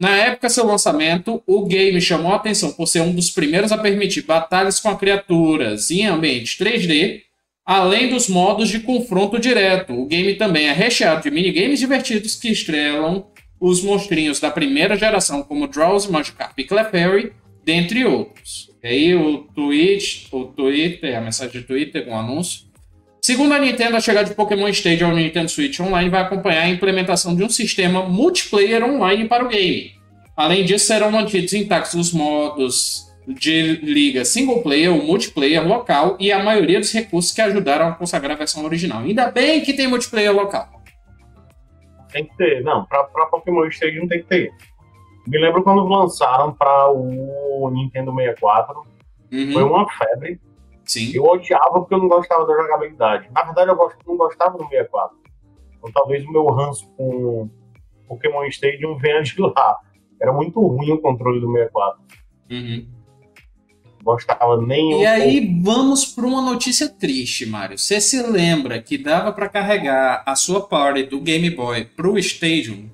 [SPEAKER 1] Na época seu lançamento, o game chamou a atenção por ser um dos primeiros a permitir batalhas com criaturas em ambiente 3D, além dos modos de confronto direto. O game também é recheado de minigames divertidos que estrelam os monstrinhos da primeira geração, como Drowsy, Magikarp e Clefairy, dentre outros. E aí o tweet, o Twitter, a mensagem de Twitter, um anúncio. Segundo a Nintendo, a chegada de Pokémon Stadium ao Nintendo Switch Online vai acompanhar a implementação de um sistema multiplayer online para o game. Além disso, serão mantidos intactos os modos de liga single player ou multiplayer local e a maioria dos recursos que ajudaram a consagrar a versão original. Ainda bem que tem multiplayer local.
[SPEAKER 2] Tem que ter, não, pra, pra Pokémon Stadium tem que ter. Me lembro quando lançaram para o Nintendo 64, uhum. foi uma febre.
[SPEAKER 1] Sim.
[SPEAKER 2] Eu odiava porque eu não gostava da jogabilidade. Na verdade, eu não gostava do 64. Então talvez o meu ranço com Pokémon Stadium venha de lá. Era muito ruim o controle do 64.
[SPEAKER 1] Uhum
[SPEAKER 2] gostava nem
[SPEAKER 1] E aí pouco. vamos para uma notícia triste, Mário. Você se lembra que dava para carregar a sua party do Game Boy pro Stadium?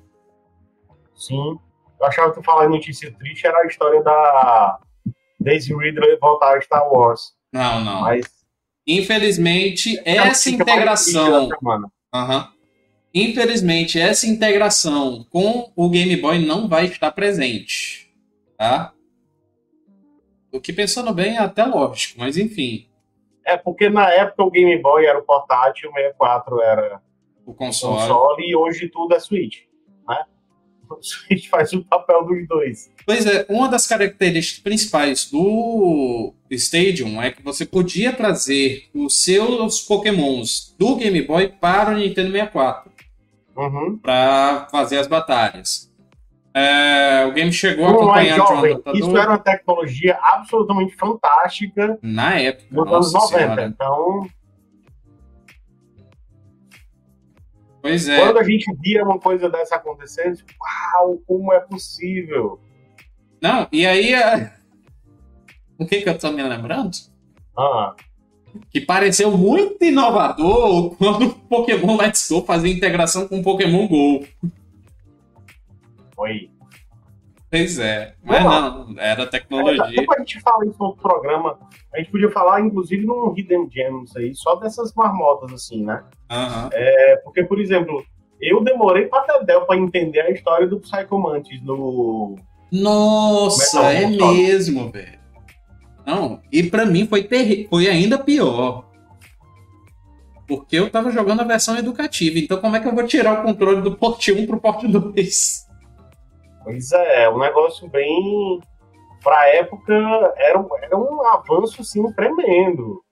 [SPEAKER 2] Sim. Eu achava que falar notícia triste era a história da Daisy Ridley voltar a Star Wars.
[SPEAKER 1] Não, não.
[SPEAKER 2] Mas
[SPEAKER 1] infelizmente essa integração, uhum. infelizmente essa integração com o Game Boy não vai estar presente, tá? O que pensando bem é até lógico, mas enfim.
[SPEAKER 2] É, porque na época o Game Boy era o portátil, o 64 era
[SPEAKER 1] o console,
[SPEAKER 2] console e hoje tudo é Switch, né? O Switch faz o papel dos dois.
[SPEAKER 1] Pois é, uma das características principais do Stadium é que você podia trazer os seus Pokémons do Game Boy para o Nintendo 64
[SPEAKER 2] uhum.
[SPEAKER 1] para fazer as batalhas. É, o game chegou a acompanhar
[SPEAKER 2] jovem, Isso era uma tecnologia absolutamente fantástica.
[SPEAKER 1] Na época.
[SPEAKER 2] Nos anos 90. Senhora. Então.
[SPEAKER 1] Pois é.
[SPEAKER 2] Quando a gente via uma coisa dessa acontecendo, tipo, uau, como é possível?
[SPEAKER 1] Não, e aí. É, o que, que eu tô me lembrando?
[SPEAKER 2] Ah.
[SPEAKER 1] Que pareceu muito inovador quando o Pokémon Let's Go fazia integração com o Pokémon GO.
[SPEAKER 2] Foi.
[SPEAKER 1] Pois é. Mas não, não era tecnologia.
[SPEAKER 2] É, a gente fala isso no outro programa, a gente podia falar, inclusive, num Hidden Gems aí, só dessas marmotas, assim, né?
[SPEAKER 1] Uhum.
[SPEAKER 2] É, porque, por exemplo, eu demorei pra Tedel pra entender a história do Psychomantis no.
[SPEAKER 1] Nossa, Metal é mesmo, velho. Não, e pra mim foi, foi ainda pior. Porque eu tava jogando a versão educativa, então como é que eu vou tirar o controle do port 1 pro port 2?
[SPEAKER 2] Pois é, é um negócio bem. Pra época, era, um, era um avanço, assim, tremendo.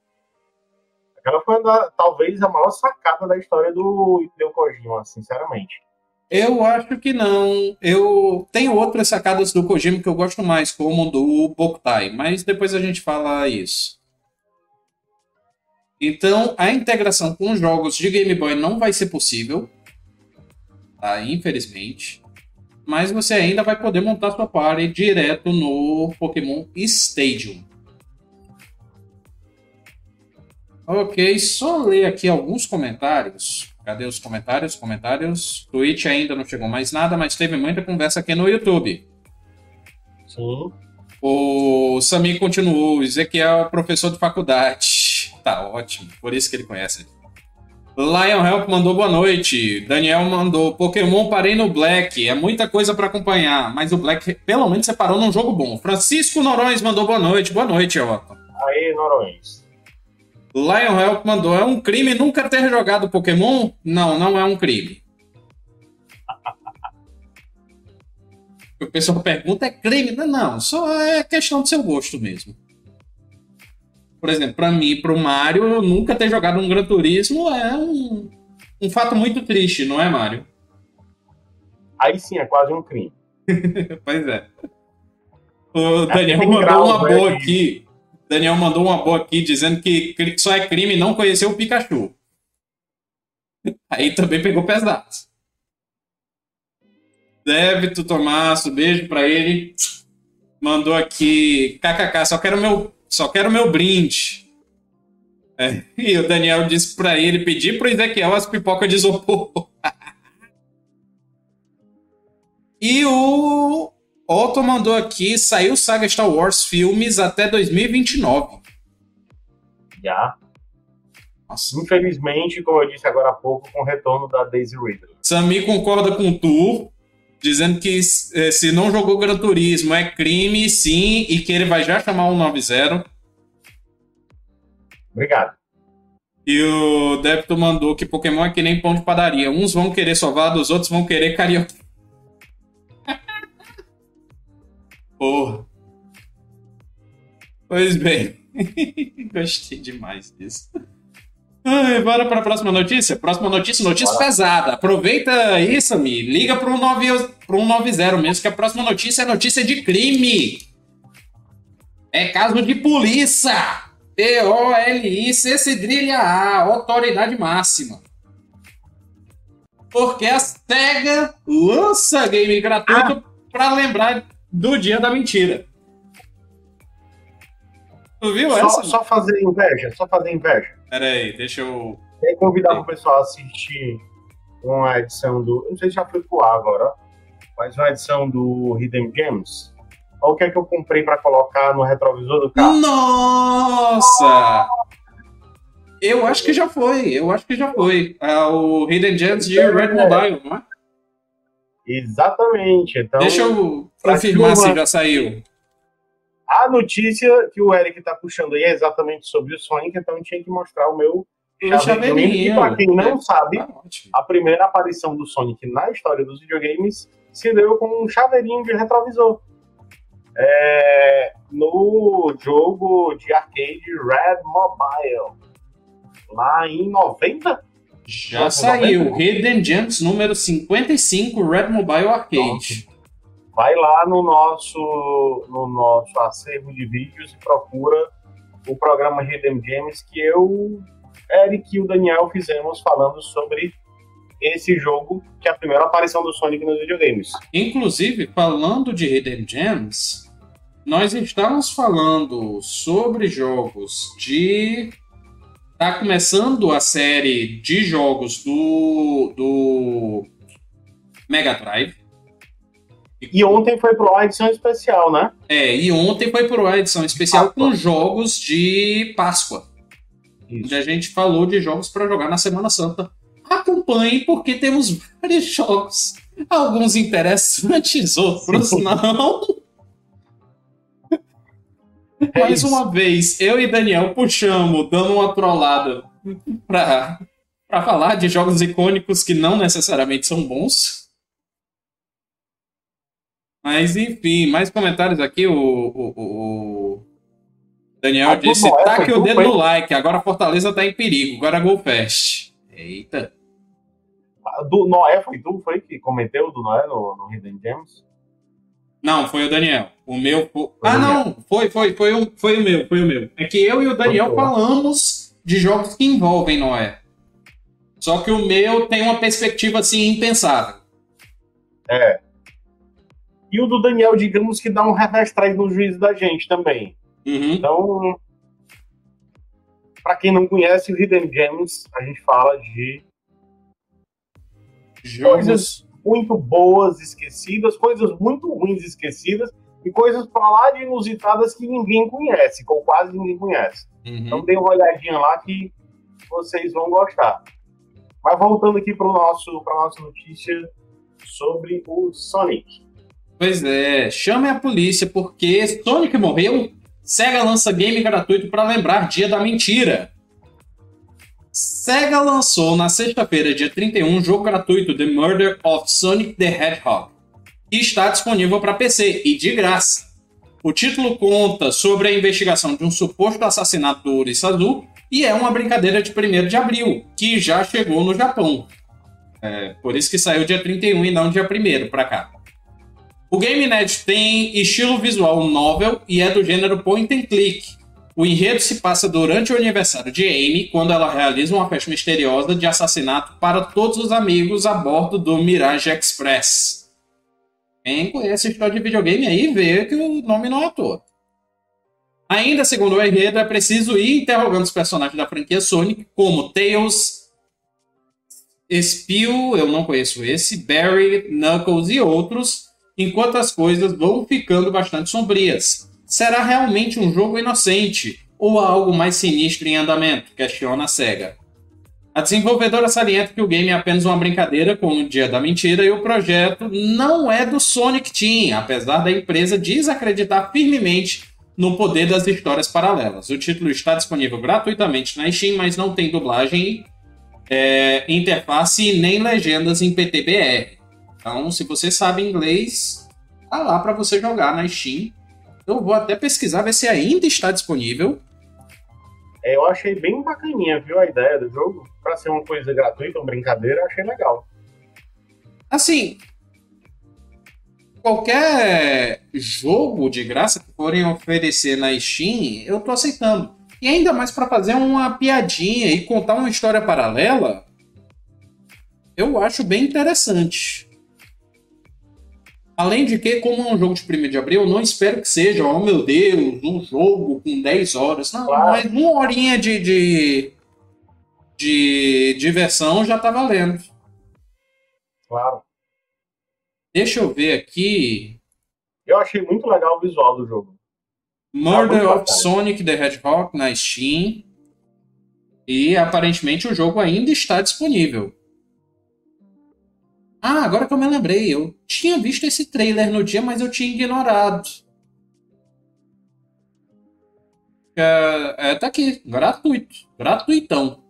[SPEAKER 2] Aquela foi, talvez, a maior sacada da história do Hideo Kojima, sinceramente.
[SPEAKER 1] Eu acho que não. Eu tenho outras sacadas do Kojima que eu gosto mais, como do Boktai, mas depois a gente fala isso. Então, a integração com jogos de Game Boy não vai ser possível, tá? Infelizmente. Mas você ainda vai poder montar sua party direto no Pokémon Stadium. Ok, só ler aqui alguns comentários. Cadê os comentários? Comentários. Twitch ainda não chegou mais nada, mas teve muita conversa aqui no YouTube.
[SPEAKER 2] Sim.
[SPEAKER 1] O Sami continuou. Ezequiel é professor de faculdade. Tá ótimo, por isso que ele conhece. Lion Help mandou boa noite. Daniel mandou Pokémon parei no Black. É muita coisa para acompanhar, mas o Black pelo menos separou num jogo bom. Francisco Norões mandou boa noite. Boa noite, Otto.
[SPEAKER 2] Aí, Norões.
[SPEAKER 1] Lion Help mandou: é um crime nunca ter jogado Pokémon? Não, não é um crime. o pessoal pergunta: é crime? Não, não, só é questão do seu gosto mesmo. Por exemplo, para mim, para o Mario, nunca ter jogado um Gran Turismo é um, um fato muito triste, não é, Mario?
[SPEAKER 2] Aí sim, é quase um crime.
[SPEAKER 1] pois é. O Daniel mandou uma boa aqui. Daniel mandou uma boa aqui dizendo que só é crime não conhecer o Pikachu. Aí também pegou pesado. Débito Tomasso, beijo para ele. Mandou aqui, kkk, só quero meu, só quero meu brinde. É, e o Daniel disse para ele pedir pro Ezequiel as pipocas de isopor. e o Otto mandou aqui, saiu Saga Star Wars filmes até 2029.
[SPEAKER 2] Já. Nossa. Infelizmente, como eu disse agora há pouco, com o retorno da Daisy Ridley.
[SPEAKER 1] Sami concorda com tu, dizendo que eh, se não jogou Gran Turismo é crime, sim, e que ele vai já chamar o 90.
[SPEAKER 2] Obrigado.
[SPEAKER 1] E o Débito mandou que Pokémon é que nem pão de padaria. Uns vão querer sovado, os outros vão querer carioca. Porra. Pois bem. Gostei demais disso. Ai, bora para a próxima notícia? Próxima notícia, notícia bora. pesada. Aproveita isso, Mi. Liga para um 190 mesmo, que a próxima notícia é notícia de crime. É caso de polícia. P-O-L-I-C cedrilha A, autoridade máxima. Porque a SEGA lança game gratuito ah. para lembrar do dia da mentira. Tu viu
[SPEAKER 2] só,
[SPEAKER 1] essa?
[SPEAKER 2] Só fazer inveja, só fazer inveja.
[SPEAKER 1] Pera aí, deixa eu.
[SPEAKER 2] Quer convidar o pessoal a assistir uma edição do. Não sei se já foi pro ar agora, mas uma edição do Hidden Gems. Olha o que é que eu comprei para colocar no retrovisor do carro.
[SPEAKER 1] Nossa! Eu acho que já foi, eu acho que já foi. É o Hidden Gems de Red Mobile, não é?
[SPEAKER 2] Exatamente. Então,
[SPEAKER 1] Deixa eu confirmar se já saiu.
[SPEAKER 2] A notícia que o Eric está puxando aí é exatamente sobre o Sonic, então eu tinha que mostrar o meu chaveirinho. E para quem não sabe, ah, a primeira aparição do Sonic na história dos videogames se deu com um chaveirinho de retrovisor. É, no jogo de arcade Red Mobile, lá em 90,
[SPEAKER 1] já saiu. Hidden Gems número 55, Red Mobile Arcade.
[SPEAKER 2] Vai lá no nosso, no nosso acervo de vídeos e procura o programa Hidden Gems que eu, Eric e o Daniel fizemos falando sobre esse jogo, que é a primeira aparição do Sonic nos videogames.
[SPEAKER 1] Inclusive, falando de Hidden Gems, nós estamos falando sobre jogos de tá começando a série de jogos do, do Mega Drive.
[SPEAKER 2] E ontem foi pro a edição especial, né?
[SPEAKER 1] É, e ontem foi pro a edição especial Páscoa. com jogos de Páscoa. Isso. Onde a gente falou de jogos para jogar na Semana Santa. Acompanhe, porque temos vários jogos. Alguns interessantes, outros não. É Mais isso. uma vez, eu e Daniel puxamos, dando uma trollada pra, pra falar de jogos icônicos que não necessariamente são bons. Mas enfim, mais comentários aqui. O, o, o Daniel ah, disse: taque o dedo no like, agora Fortaleza tá em perigo, agora Gol Fest. Eita.
[SPEAKER 2] do Noé foi tu, foi que cometeu do Noé no, no Hidden Gems?
[SPEAKER 1] Não, foi o Daniel. O meu. Foi... Ah, não, foi, foi, foi, o, foi o meu, foi o meu. É que eu e o Daniel falamos de jogos que envolvem Noé. Só que o meu tem uma perspectiva assim impensável.
[SPEAKER 2] É. E o do Daniel, digamos que dá um reverse no juízo da gente também.
[SPEAKER 1] Uhum.
[SPEAKER 2] Então, para quem não conhece o Hidden Gems, a gente fala de
[SPEAKER 1] Jogos...
[SPEAKER 2] coisas muito boas esquecidas, coisas muito ruins esquecidas e coisas para lá de inusitadas que ninguém conhece, ou quase ninguém conhece.
[SPEAKER 1] Uhum.
[SPEAKER 2] Então dê uma olhadinha lá que vocês vão gostar. Mas voltando aqui para nosso para nossa notícia sobre o Sonic.
[SPEAKER 1] Pois é, chame a polícia porque Sonic morreu. Sega lança game gratuito para lembrar Dia da Mentira. Sega lançou na sexta-feira, dia 31, um jogo gratuito The Murder of Sonic the Hedgehog, que está disponível para PC e de graça. O título conta sobre a investigação de um suposto assassinato do Ouriço e é uma brincadeira de 1 de abril, que já chegou no Japão. É, por isso que saiu dia 31 e não dia 1 para cá. O Game Net tem estilo visual novel e é do gênero point and click. O enredo se passa durante o aniversário de Amy, quando ela realiza uma festa misteriosa de assassinato para todos os amigos a bordo do Mirage Express. Quem conhece história de videogame aí vê que o nome não é à toa. Ainda segundo o enredo, é preciso ir interrogando os personagens da franquia Sonic, como Tails, Spill, eu não conheço esse, Barry, Knuckles e outros, enquanto as coisas vão ficando bastante sombrias. Será realmente um jogo inocente ou algo mais sinistro em andamento? Questiona a SEGA. A desenvolvedora salienta que o game é apenas uma brincadeira com o Dia da Mentira e o projeto não é do Sonic Team, apesar da empresa desacreditar firmemente no poder das histórias paralelas. O título está disponível gratuitamente na Steam, mas não tem dublagem, é, interface nem legendas em PTBR. Então, se você sabe inglês, tá lá para você jogar na Steam. Eu vou até pesquisar, ver se ainda está disponível.
[SPEAKER 2] É, eu achei bem bacaninha, viu, a ideia do jogo. Pra ser uma coisa gratuita, uma brincadeira, eu achei legal.
[SPEAKER 1] Assim, qualquer jogo de graça que forem oferecer na Steam, eu tô aceitando. E ainda mais para fazer uma piadinha e contar uma história paralela, eu acho bem interessante. Além de que, como é um jogo de 1 de abril, eu não espero que seja, oh meu Deus, um jogo com 10 horas. Não, claro. mas uma horinha de, de, de diversão já tá valendo.
[SPEAKER 2] Claro.
[SPEAKER 1] Deixa eu ver aqui.
[SPEAKER 2] Eu achei muito legal o visual do jogo.
[SPEAKER 1] Murder tá of Sonic the Hedgehog na Steam. E aparentemente o jogo ainda está disponível. Ah, agora que eu me lembrei, eu tinha visto esse trailer no dia, mas eu tinha ignorado. É, é, tá aqui, gratuito. Gratuitão.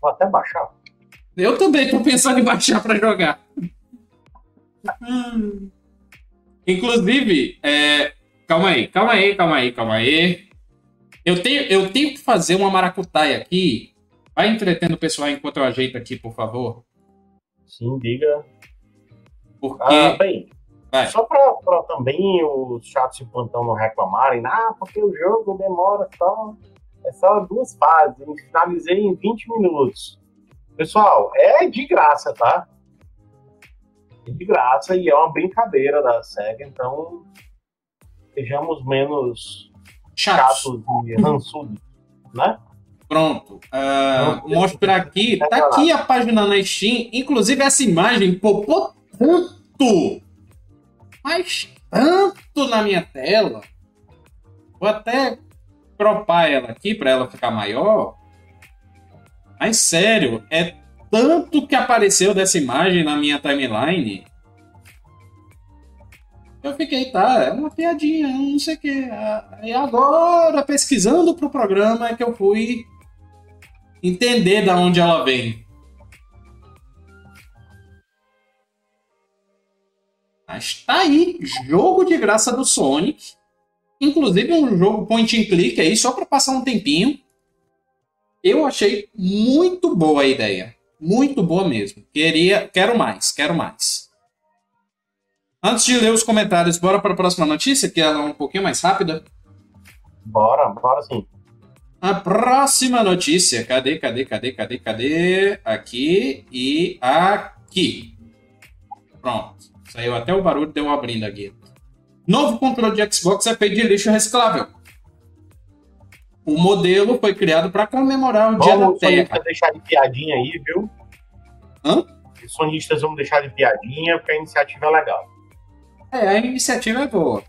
[SPEAKER 2] Vou até baixar.
[SPEAKER 1] Eu também tô pensando em baixar para jogar. Inclusive, é... calma aí, calma aí, calma aí, calma aí. Eu tenho, eu tenho que fazer uma maracutaia aqui Vai entretendo o pessoal enquanto eu ajeito aqui, por favor.
[SPEAKER 2] Sim, diga.
[SPEAKER 1] Porque.
[SPEAKER 2] Ah, bem. Vai. Só para também os chatos de plantão não reclamarem, ah, porque o jogo demora só. É só duas fases. Eu finalizei em 20 minutos. Pessoal, é de graça, tá? É de graça e é uma brincadeira da SEGA, então sejamos menos chatos, chatos e rançudos, né?
[SPEAKER 1] Pronto. Uh, mostrar aqui. Tá aqui a página na Steam. Inclusive, essa imagem popou tanto. Mas tanto na minha tela. Vou até cropar ela aqui para ela ficar maior. Mas sério, é tanto que apareceu dessa imagem na minha timeline. Eu fiquei, tá, é uma piadinha, não sei o que. E agora, pesquisando pro programa, é que eu fui entender da onde ela vem. Mas tá aí, jogo de graça do Sonic. Inclusive um jogo point and click aí, só para passar um tempinho. Eu achei muito boa a ideia. Muito boa mesmo. Queria, quero mais, quero mais. Antes de ler os comentários, bora para a próxima notícia, que ela é um pouquinho mais rápida.
[SPEAKER 2] Bora, bora sim.
[SPEAKER 1] A próxima notícia, cadê, cadê, cadê, cadê, cadê? Aqui e aqui. Pronto. Saiu até o barulho, deu abrindo aqui. Novo controle de Xbox é feito de lixo reciclável. O modelo foi criado para comemorar o Dia da Terra.
[SPEAKER 2] deixar de piadinha aí, viu?
[SPEAKER 1] Hã?
[SPEAKER 2] Os sonistas vão deixar de piadinha, porque a iniciativa é legal.
[SPEAKER 1] É, a iniciativa é boa.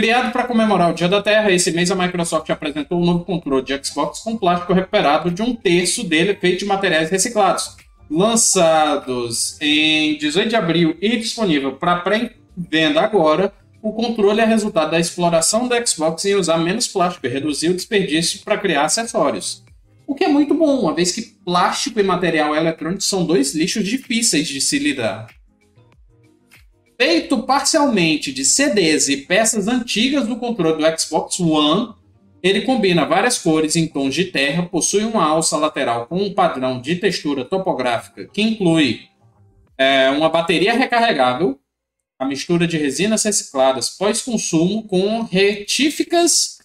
[SPEAKER 1] Criado para comemorar o Dia da Terra, esse mês a Microsoft apresentou um novo controle de Xbox com plástico recuperado de um terço dele feito de materiais reciclados. Lançados em 18 de abril e disponível para pré-venda agora, o controle é resultado da exploração do Xbox em usar menos plástico e reduzir o desperdício para criar acessórios. O que é muito bom, uma vez que plástico e material eletrônico são dois lixos difíceis de se lidar. Feito parcialmente de CDs e peças antigas do controle do Xbox One, ele combina várias cores em tons de terra, possui uma alça lateral com um padrão de textura topográfica que inclui é, uma bateria recarregável, a mistura de resinas recicladas pós-consumo com retíficas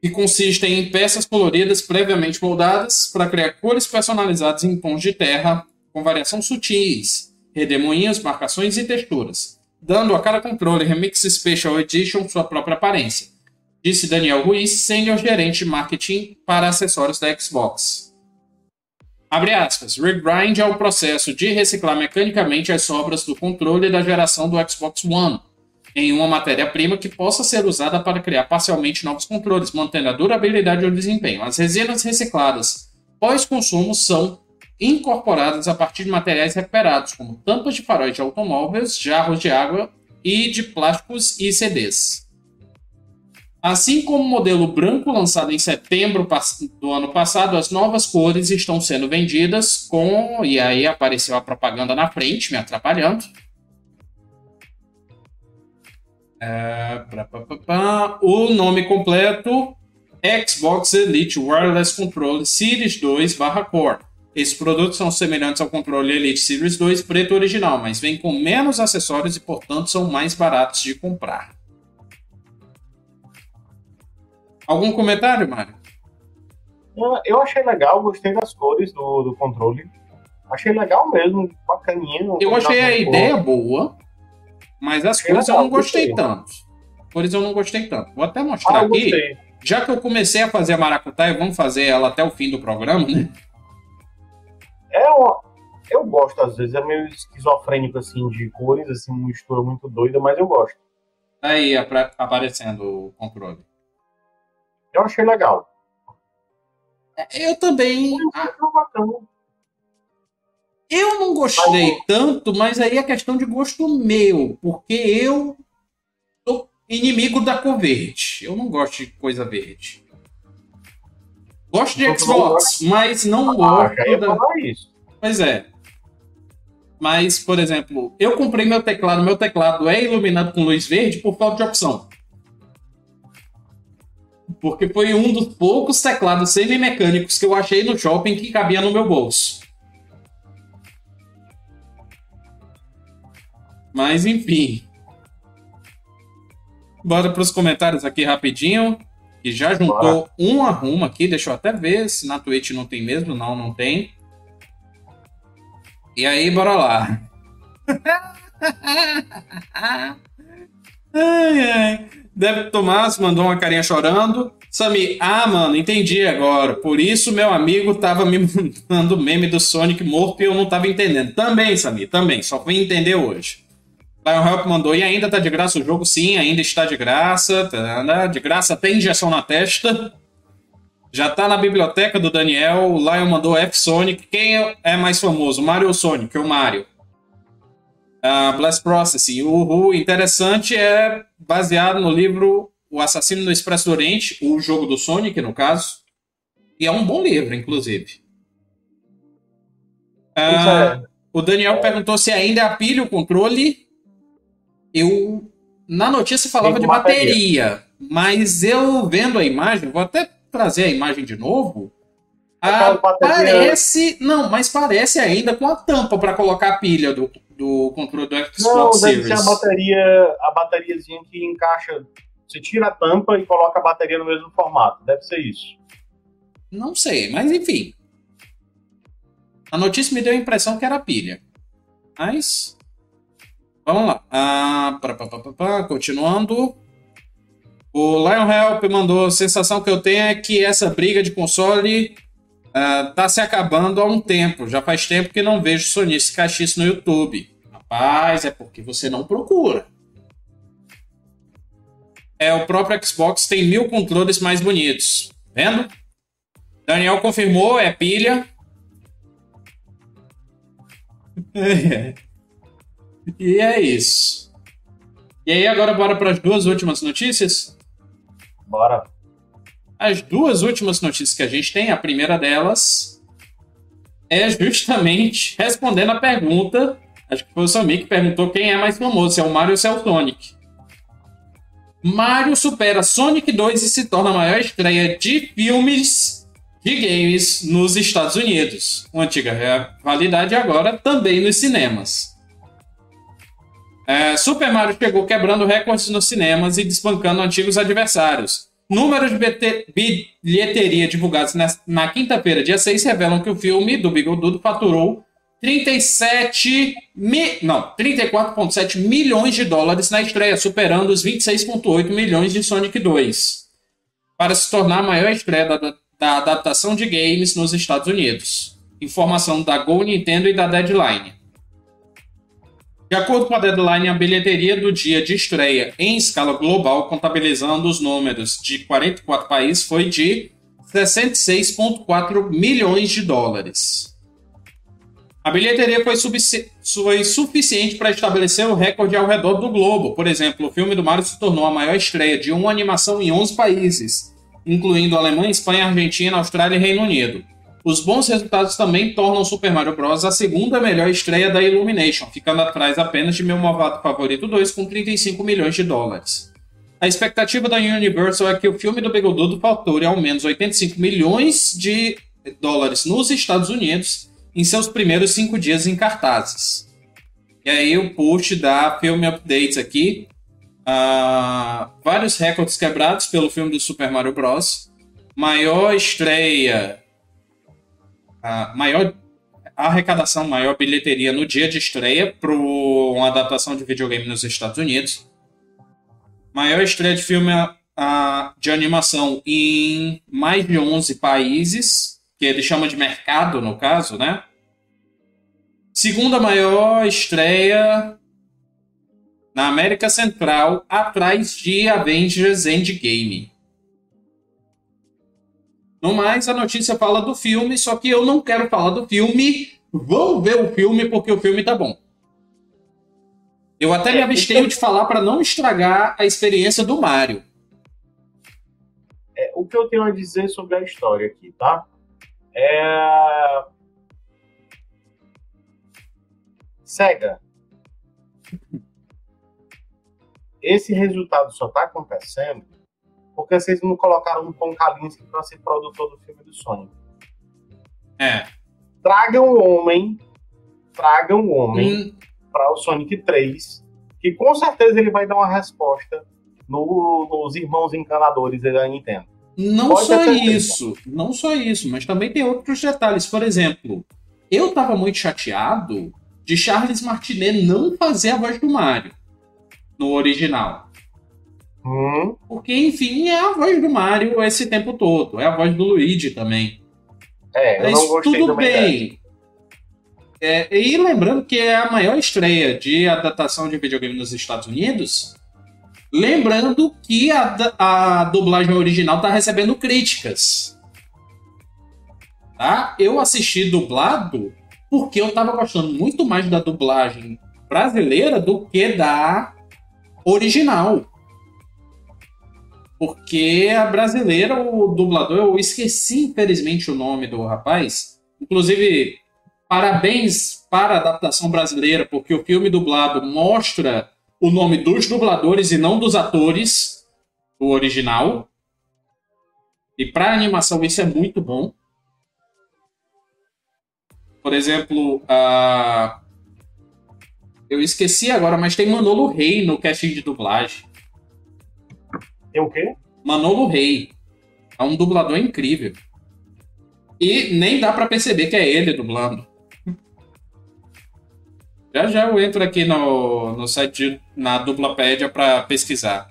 [SPEAKER 1] que consistem em peças coloridas previamente moldadas para criar cores personalizadas em tons de terra com variação sutis redemoinhos, marcações e texturas, dando a cada controle Remix Special Edition sua própria aparência, disse Daniel Ruiz, senior gerente de marketing para acessórios da Xbox. Abre aspas, Regrind é o processo de reciclar mecanicamente as sobras do controle da geração do Xbox One em uma matéria-prima que possa ser usada para criar parcialmente novos controles, mantendo a durabilidade e o desempenho. As resinas recicladas pós-consumo são incorporadas a partir de materiais recuperados, como tampas de faróis de automóveis, jarros de água e de plásticos e CDs. Assim como o modelo branco lançado em setembro do ano passado, as novas cores estão sendo vendidas com. E aí apareceu a propaganda na frente, me atrapalhando. É... O nome completo: Xbox Elite Wireless Control Series 2/Core. Esses produtos são semelhantes ao controle Elite Series 2 preto original, mas vêm com menos acessórios e, portanto, são mais baratos de comprar. Algum comentário, Mário?
[SPEAKER 2] Eu achei legal, gostei das cores do, do controle. Achei legal mesmo, bacaninho.
[SPEAKER 1] Eu achei a ideia boa, mas as achei cores legal, eu não gostei, gostei tanto. Cores eu não gostei tanto. Vou até mostrar ah, aqui. Já que eu comecei a fazer a maracutaia, vamos fazer ela até o fim do programa, né?
[SPEAKER 2] É uma, eu gosto às vezes, é meio esquizofrênico assim de cores, assim, uma mistura muito doida, mas eu gosto.
[SPEAKER 1] Tá aí aparecendo o controle.
[SPEAKER 2] Eu achei legal.
[SPEAKER 1] É, eu também. Eu não gostei tanto, mas aí é questão de gosto meu, porque eu sou inimigo da cor verde. Eu não gosto de coisa verde. Gosto de Xbox, mas não ah, gosto.
[SPEAKER 2] Ia da...
[SPEAKER 1] Pois é. Mas, por exemplo, eu comprei meu teclado, meu teclado é iluminado com luz verde por falta de opção. Porque foi um dos poucos teclados semi-mecânicos que eu achei no shopping que cabia no meu bolso. Mas enfim. Bora para os comentários aqui rapidinho que já juntou um arrumo aqui. Deixa eu até ver se na Twitch não tem mesmo. Não, não tem. E aí, bora lá. ai, ai. Deve Tomás mandou uma carinha chorando. Sami, ah, mano, entendi agora. Por isso meu amigo tava me mandando meme do Sonic morto e eu não tava entendendo. Também, Sami, também. Só fui entender hoje. Lion Help mandou, e ainda tá de graça o jogo? Sim, ainda está de graça. Tá de graça, tem injeção na testa. Já tá na biblioteca do Daniel. O Lion mandou F-Sonic. Quem é mais famoso, Mario ou Sonic? O Mario. Uh, Blast Processing. O, o interessante é baseado no livro O Assassino do Expresso do Oriente, o jogo do Sonic, no caso. E é um bom livro, inclusive. Uh, o Daniel perguntou se ainda é pilha o controle eu na notícia falava de bateria, bateria, mas eu vendo a imagem, vou até trazer a imagem de novo. Ah,
[SPEAKER 2] bateria-
[SPEAKER 1] parece. Não, mas parece ainda com a tampa para colocar a pilha do, do controle do
[SPEAKER 2] Não,
[SPEAKER 1] Xbox
[SPEAKER 2] deve ser a
[SPEAKER 1] Series.
[SPEAKER 2] bateria, a bateriazinha que encaixa. Você tira a tampa e coloca a bateria no mesmo formato. Deve ser isso.
[SPEAKER 1] Não sei, mas enfim. A notícia me deu a impressão que era pilha. Mas. Vamos lá. Ah, continuando. O Lion Help mandou. A sensação que eu tenho é que essa briga de console ah, tá se acabando há um tempo. Já faz tempo que não vejo sonista cachice no YouTube. Rapaz, é porque você não procura. É, o próprio Xbox tem mil controles mais bonitos. Vendo? Daniel confirmou, é pilha. e é isso. E aí, agora bora para as duas últimas notícias?
[SPEAKER 2] Bora.
[SPEAKER 1] As duas últimas notícias que a gente tem, a primeira delas é justamente respondendo a pergunta. Acho que foi o Samir que perguntou quem é mais famoso, se é o Mario ou se é o Sonic. Mario supera Sonic 2 e se torna a maior estreia de filmes de games nos Estados Unidos. Uma antiga validade agora também nos cinemas. É, Super Mario chegou quebrando recordes nos cinemas e desbancando antigos adversários. Números de bilheteria divulgados na, na quinta-feira, dia 6, revelam que o filme do Bigodudo faturou 37 mi... não, 34,7 milhões de dólares na estreia, superando os 26,8 milhões de Sonic 2, para se tornar a maior estreia da, da adaptação de games nos Estados Unidos. Informação da Go Nintendo e da Deadline. De acordo com a Deadline, a bilheteria do dia de estreia em escala global, contabilizando os números de 44 países, foi de 66,4 milhões de dólares. A bilheteria foi, foi suficiente para estabelecer o recorde ao redor do globo. Por exemplo, o filme do Mario se tornou a maior estreia de uma animação em 11 países, incluindo Alemanha, Espanha, Argentina, Austrália e Reino Unido. Os bons resultados também tornam Super Mario Bros. a segunda melhor estreia da Illumination, ficando atrás apenas de Meu Malvado Favorito 2 com 35 milhões de dólares. A expectativa da Universal é que o filme do Begodudo fature ao menos 85 milhões de dólares nos Estados Unidos em seus primeiros cinco dias em cartazes. E aí o post da Film Updates aqui. Uh, vários recordes quebrados pelo filme do Super Mario Bros. Maior estreia a maior arrecadação, maior bilheteria no dia de estreia para uma adaptação de videogame nos Estados Unidos. Maior estreia de filme a, de animação em mais de 11 países, que ele chama de mercado, no caso, né? Segunda maior estreia na América Central, atrás de Avengers Endgame. No mais, a notícia fala do filme, só que eu não quero falar do filme. Vão ver o filme porque o filme tá bom. Eu até me abstenho de falar para não estragar a experiência do Mario.
[SPEAKER 2] É, o que eu tenho a dizer sobre a história aqui, tá? É... Sega. Esse resultado só tá acontecendo porque vocês não colocaram um Tom Kalinske para ser produtor do filme do Sonic.
[SPEAKER 1] É.
[SPEAKER 2] Tragam o homem, tragam o homem
[SPEAKER 1] Hum,
[SPEAKER 2] para o Sonic 3, que com certeza ele vai dar uma resposta no- nos irmãos encanadores da Nintendo.
[SPEAKER 1] não
[SPEAKER 2] Pode
[SPEAKER 1] só isso, não só isso, mas também tem outros detalhes. Por exemplo, eu tava muito chateado de Charles Martinet não fazer a voz do Mario no original.
[SPEAKER 2] Hum,
[SPEAKER 1] Porque, enfim, é a voz do Mario esse tempo todo. É a voz do Luigi também.
[SPEAKER 2] é, eu
[SPEAKER 1] Mas
[SPEAKER 2] não gostei
[SPEAKER 1] tudo bem. É, e lembrando que é a maior estreia de adaptação de videogame nos Estados Unidos. Lembrando que a, a dublagem original tá recebendo críticas. Tá? Eu assisti dublado porque eu tava gostando muito mais da dublagem brasileira do que da original. Porque a brasileira, o dublador, eu esqueci infelizmente o nome do rapaz. Inclusive, parabéns para a adaptação brasileira, porque o filme dublado mostra o nome dos dubladores e não dos atores do original. E para animação isso é muito bom. Por exemplo, eu esqueci agora, mas tem Manolo Rey no casting de dublagem.
[SPEAKER 2] Tem o quê?
[SPEAKER 1] Manolo Rey. É um dublador incrível. E nem dá para perceber que é ele dublando. Já já eu entro aqui no, no site, na Dublapédia para pesquisar.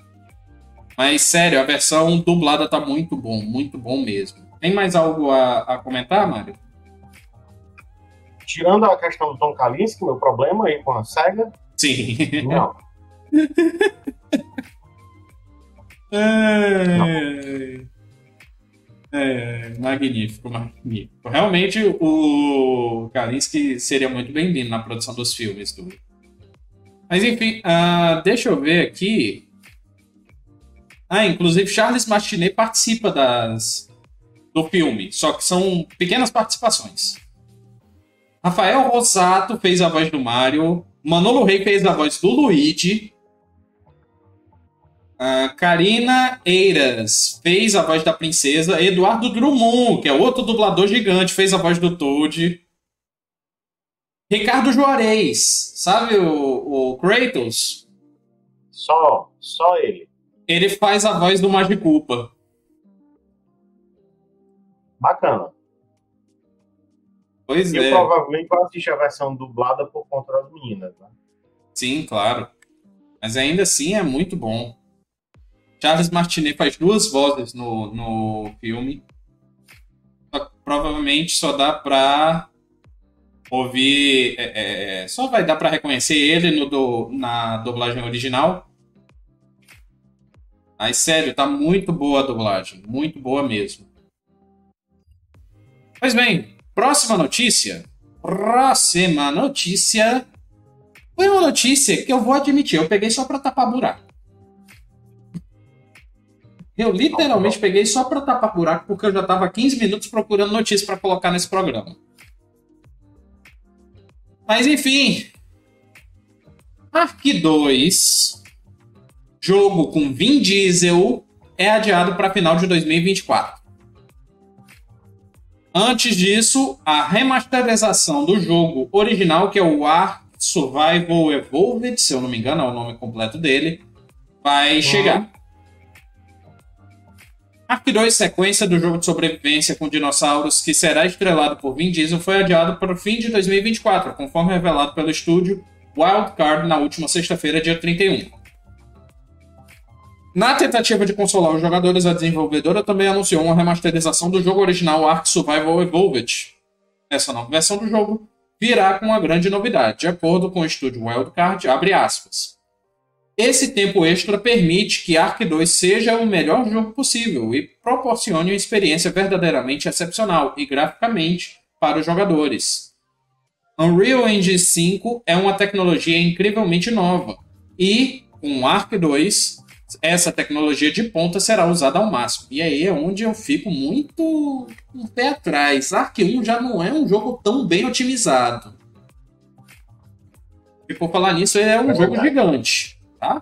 [SPEAKER 1] Mas sério, a versão dublada tá muito bom, muito bom mesmo. Tem mais algo a, a comentar, Mário?
[SPEAKER 2] Tirando a questão do Tom Kalinske, meu problema aí com a SEGA.
[SPEAKER 1] Sim.
[SPEAKER 2] Não.
[SPEAKER 1] é... É, magnífico, magnífico. Realmente o Kalinske seria muito bem-vindo na produção dos filmes do. Mas enfim, uh, deixa eu ver aqui. Ah, inclusive Charles Martinet participa das do filme, só que são pequenas participações. Rafael Rosato fez a voz do Mario, Manolo Rey fez a voz do Luigi, uh, Karina Eiras fez a voz da princesa, Eduardo Drummond, que é outro dublador gigante, fez a voz do Toad. Ricardo Juarez, sabe o, o Kratos?
[SPEAKER 2] Só, só ele.
[SPEAKER 1] Ele faz a voz do Magiculpa.
[SPEAKER 2] Bacana.
[SPEAKER 1] Pois
[SPEAKER 2] eu
[SPEAKER 1] é.
[SPEAKER 2] provavelmente vou assistir a versão dublada por conta das meninas, né?
[SPEAKER 1] Sim, claro. Mas ainda assim é muito bom. Charles Martinet faz duas vozes no, no filme. Só, provavelmente só dá pra ouvir. É, é, só vai dar pra reconhecer ele no do, na dublagem original. Mas sério, tá muito boa a dublagem. Muito boa mesmo. Pois bem, próxima notícia. Próxima notícia. Foi uma notícia que eu vou admitir, eu peguei só pra tapar buraco. Eu literalmente peguei só pra tapar buraco porque eu já tava 15 minutos procurando notícia para colocar nesse programa. Mas enfim. Ark 2 jogo com Vin Diesel é adiado para final de 2024. Antes disso, a remasterização do jogo original, que é o Ark Survival Evolved, se eu não me engano, é o nome completo dele, vai uhum. chegar. Ark 2, sequência do jogo de sobrevivência com dinossauros, que será estrelado por Vin Diesel, foi adiado para o fim de 2024, conforme revelado pelo estúdio Wildcard na última sexta-feira, dia 31. Na tentativa de consolar os jogadores, a desenvolvedora também anunciou uma remasterização do jogo original Ark Survival Evolved. Essa nova versão do jogo virá com uma grande novidade, de acordo com o estúdio Wildcard, abre aspas. Esse tempo extra permite que Ark 2 seja o melhor jogo possível e proporcione uma experiência verdadeiramente excepcional e graficamente para os jogadores. Unreal Engine 5 é uma tecnologia incrivelmente nova e, com Ark 2, essa tecnologia de ponta será usada ao máximo. E aí é onde eu fico muito um pé atrás. Ark 1 já não é um jogo tão bem otimizado. E por falar nisso, ele é um é jogo gigante, tá?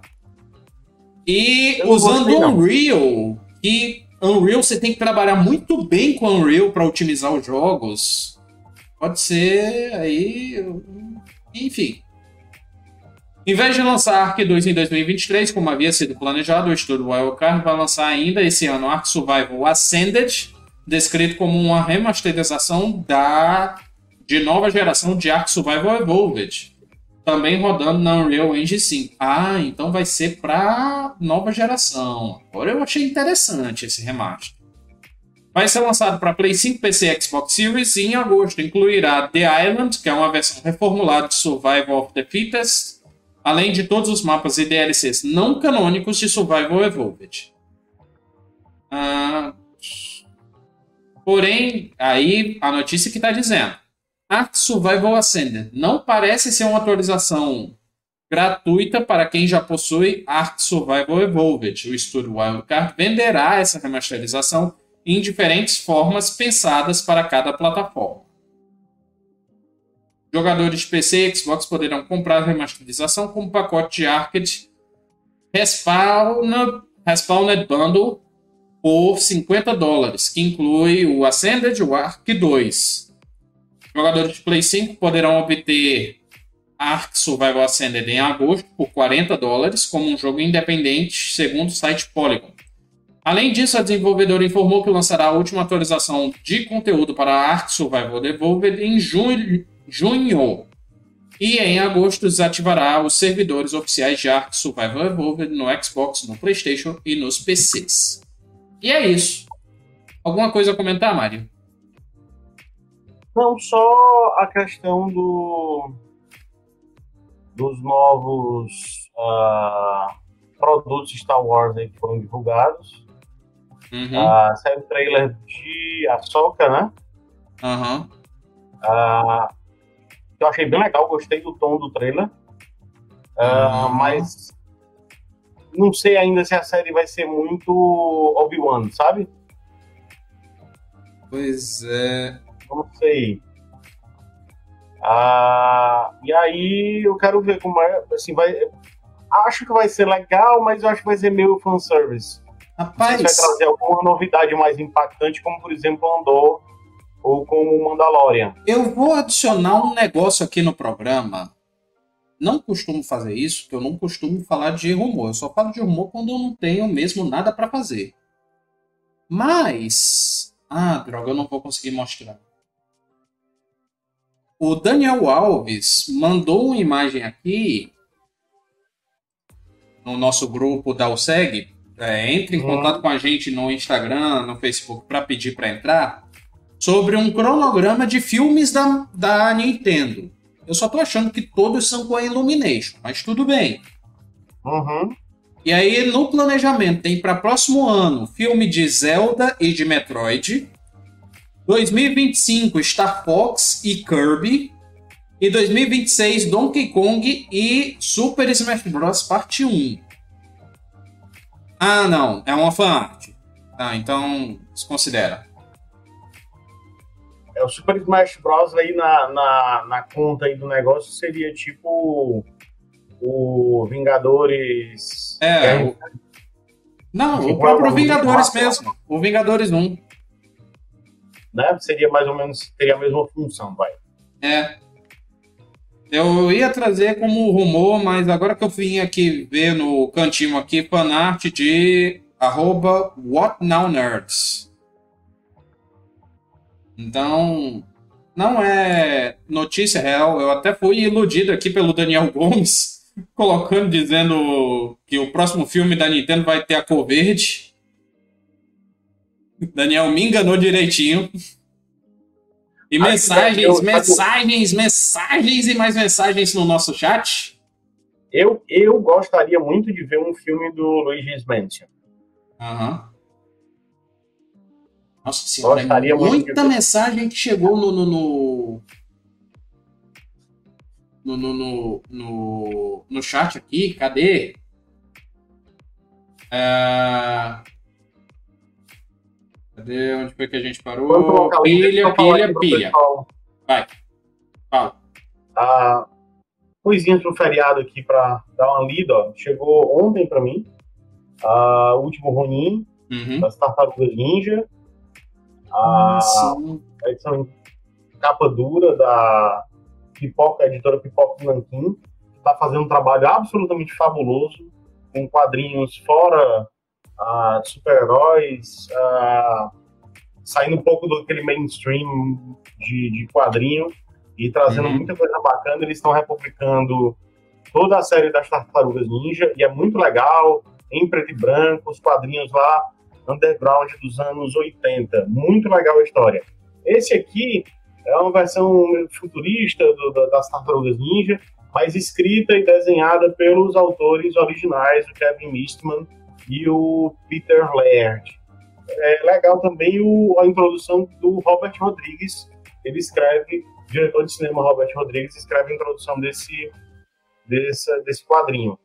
[SPEAKER 1] E usando gostei, Unreal, que Unreal você tem que trabalhar muito bem com Unreal para otimizar os jogos. Pode ser aí, enfim. Em vez de lançar Ark 2 em 2023, como havia sido planejado, o estúdio Wildcard vai lançar ainda esse ano Ark Survival Ascended, descrito como uma remasterização da de nova geração de Ark Survival Evolved, também rodando na Unreal Engine 5. Ah, então vai ser para nova geração. Agora eu achei interessante esse remaster. Vai ser lançado para Play 5, PC e Xbox Series e em agosto incluirá The Island, que é uma versão reformulada de Survival of the Fittest, além de todos os mapas e DLCs não canônicos de Survival Evolved. Ah, porém, aí a notícia que está dizendo: Ark Survival Ascended não parece ser uma atualização gratuita para quem já possui Ark Survival Evolved. O estúdio Wildcard venderá essa remasterização em diferentes formas pensadas para cada plataforma. Jogadores de PC e Xbox poderão comprar a remasterização como pacote de arcade Respawned, Respawned Bundle por 50 dólares, que inclui o Ascended, o Ark 2. Jogadores de Play 5 poderão obter Ark Survival Ascended em agosto por 40 dólares, como um jogo independente, segundo o site Polygon. Além disso, a desenvolvedora informou que lançará a última atualização de conteúdo para Ark Survival Devolved em junho, junho e em agosto desativará os servidores oficiais de Ark Survival Evolved no Xbox, no PlayStation e nos PCs. E é isso. Alguma coisa a comentar, Mário?
[SPEAKER 2] Não, só a questão do dos novos uh, produtos Star Wars aí que foram divulgados. Uhum. Uh, saiu o trailer de Ahsoka, né?
[SPEAKER 1] Uhum.
[SPEAKER 2] Uh, eu achei bem legal, gostei do tom do trailer. Uh, uhum. Mas não sei ainda se a série vai ser muito Obi-Wan, sabe?
[SPEAKER 1] Pois é.
[SPEAKER 2] Não sei. Ah, e aí eu quero ver como é. Assim, vai, acho que vai ser legal, mas eu acho que vai ser meio fanservice.
[SPEAKER 1] Rapaz.
[SPEAKER 2] Vai trazer alguma novidade mais impactante, como por exemplo Andor ou como o Mandalorian.
[SPEAKER 1] Eu vou adicionar um negócio aqui no programa. Não costumo fazer isso, porque eu não costumo falar de rumor. Eu só falo de rumor quando eu não tenho mesmo nada para fazer. Mas. Ah, droga, eu não vou conseguir mostrar. O Daniel Alves mandou uma imagem aqui no nosso grupo da USEG. É, entre em uhum. contato com a gente no Instagram, no Facebook, para pedir para entrar. Sobre um cronograma de filmes da, da Nintendo. Eu só tô achando que todos são com a Illumination, mas tudo bem.
[SPEAKER 2] Uhum.
[SPEAKER 1] E aí, no planejamento, tem para próximo ano filme de Zelda e de Metroid. 2025, Star Fox e Kirby. E 2026, Donkey Kong e Super Smash Bros. Parte 1. Ah, não. É uma fanart. Ah, então desconsidera.
[SPEAKER 2] É, o Super Smash Bros. aí na, na, na conta aí do negócio seria tipo o Vingadores.
[SPEAKER 1] É. O... Não, o próprio Vingadores mesmo. O Vingadores 1
[SPEAKER 2] né? Seria mais ou menos, teria a mesma função, vai.
[SPEAKER 1] É. Eu ia trazer como rumor, mas agora que eu vim aqui ver no cantinho aqui, fanart de arroba whatnownerds. Então, não é notícia real. Eu até fui iludido aqui pelo Daniel Gomes, colocando, dizendo que o próximo filme da Nintendo vai ter a cor verde. Daniel me enganou direitinho. E mensagens, eu, mensagens, mensagens e mais mensagens no nosso chat.
[SPEAKER 2] Eu, eu gostaria muito de ver um filme do Luigi's Mansion.
[SPEAKER 1] Aham. Uhum. Nossa senhora, gostaria é muita mensagem que chegou no no no, no, no, no, no chat aqui. Cadê? Uh... Cadê? Onde foi que a gente parou? Pilha, pilha, pilha. Vai. Fala.
[SPEAKER 2] Ah, coisinhas pro feriado aqui para dar uma lida. Ó. Chegou ontem para mim. Ah, o último Ronin, uhum. das Tartarugas Ninja. Ah, a edição em capa dura da Pipoca, editora Pipoca Nanquim. Está fazendo um trabalho absolutamente fabuloso, com quadrinhos fora uh, super-heróis, saindo um pouco daquele mainstream de, de quadrinho e trazendo uhum. muita coisa bacana. Eles estão republicando toda a série das Tartarugas Ninja e é muito legal, em preto e branco, os quadrinhos lá, underground dos anos 80. Muito legal a história. Esse aqui é uma versão futurista do, das Tartarugas Ninja, mas escrita e desenhada pelos autores originais, o Kevin Eastman e o Peter Laird. É legal também o, a introdução do Robert Rodrigues. Ele escreve, o diretor de cinema Robert Rodrigues escreve a introdução desse, desse, desse quadrinho.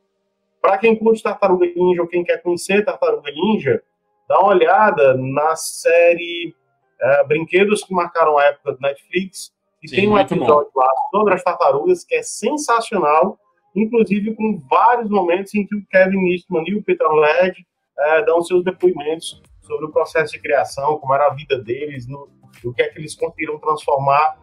[SPEAKER 2] Para quem curte Tartaruga Ninja ou quem quer conhecer Tartaruga Ninja, dá uma olhada na série é, Brinquedos que Marcaram a Época do Netflix. E Sim, tem um episódio bom. lá sobre as tartarugas que é sensacional inclusive com vários momentos em que o Kevin Eastman e o Peter Led é, dão seus depoimentos sobre o processo de criação, como era a vida deles, no, o que é que eles conseguiram transformar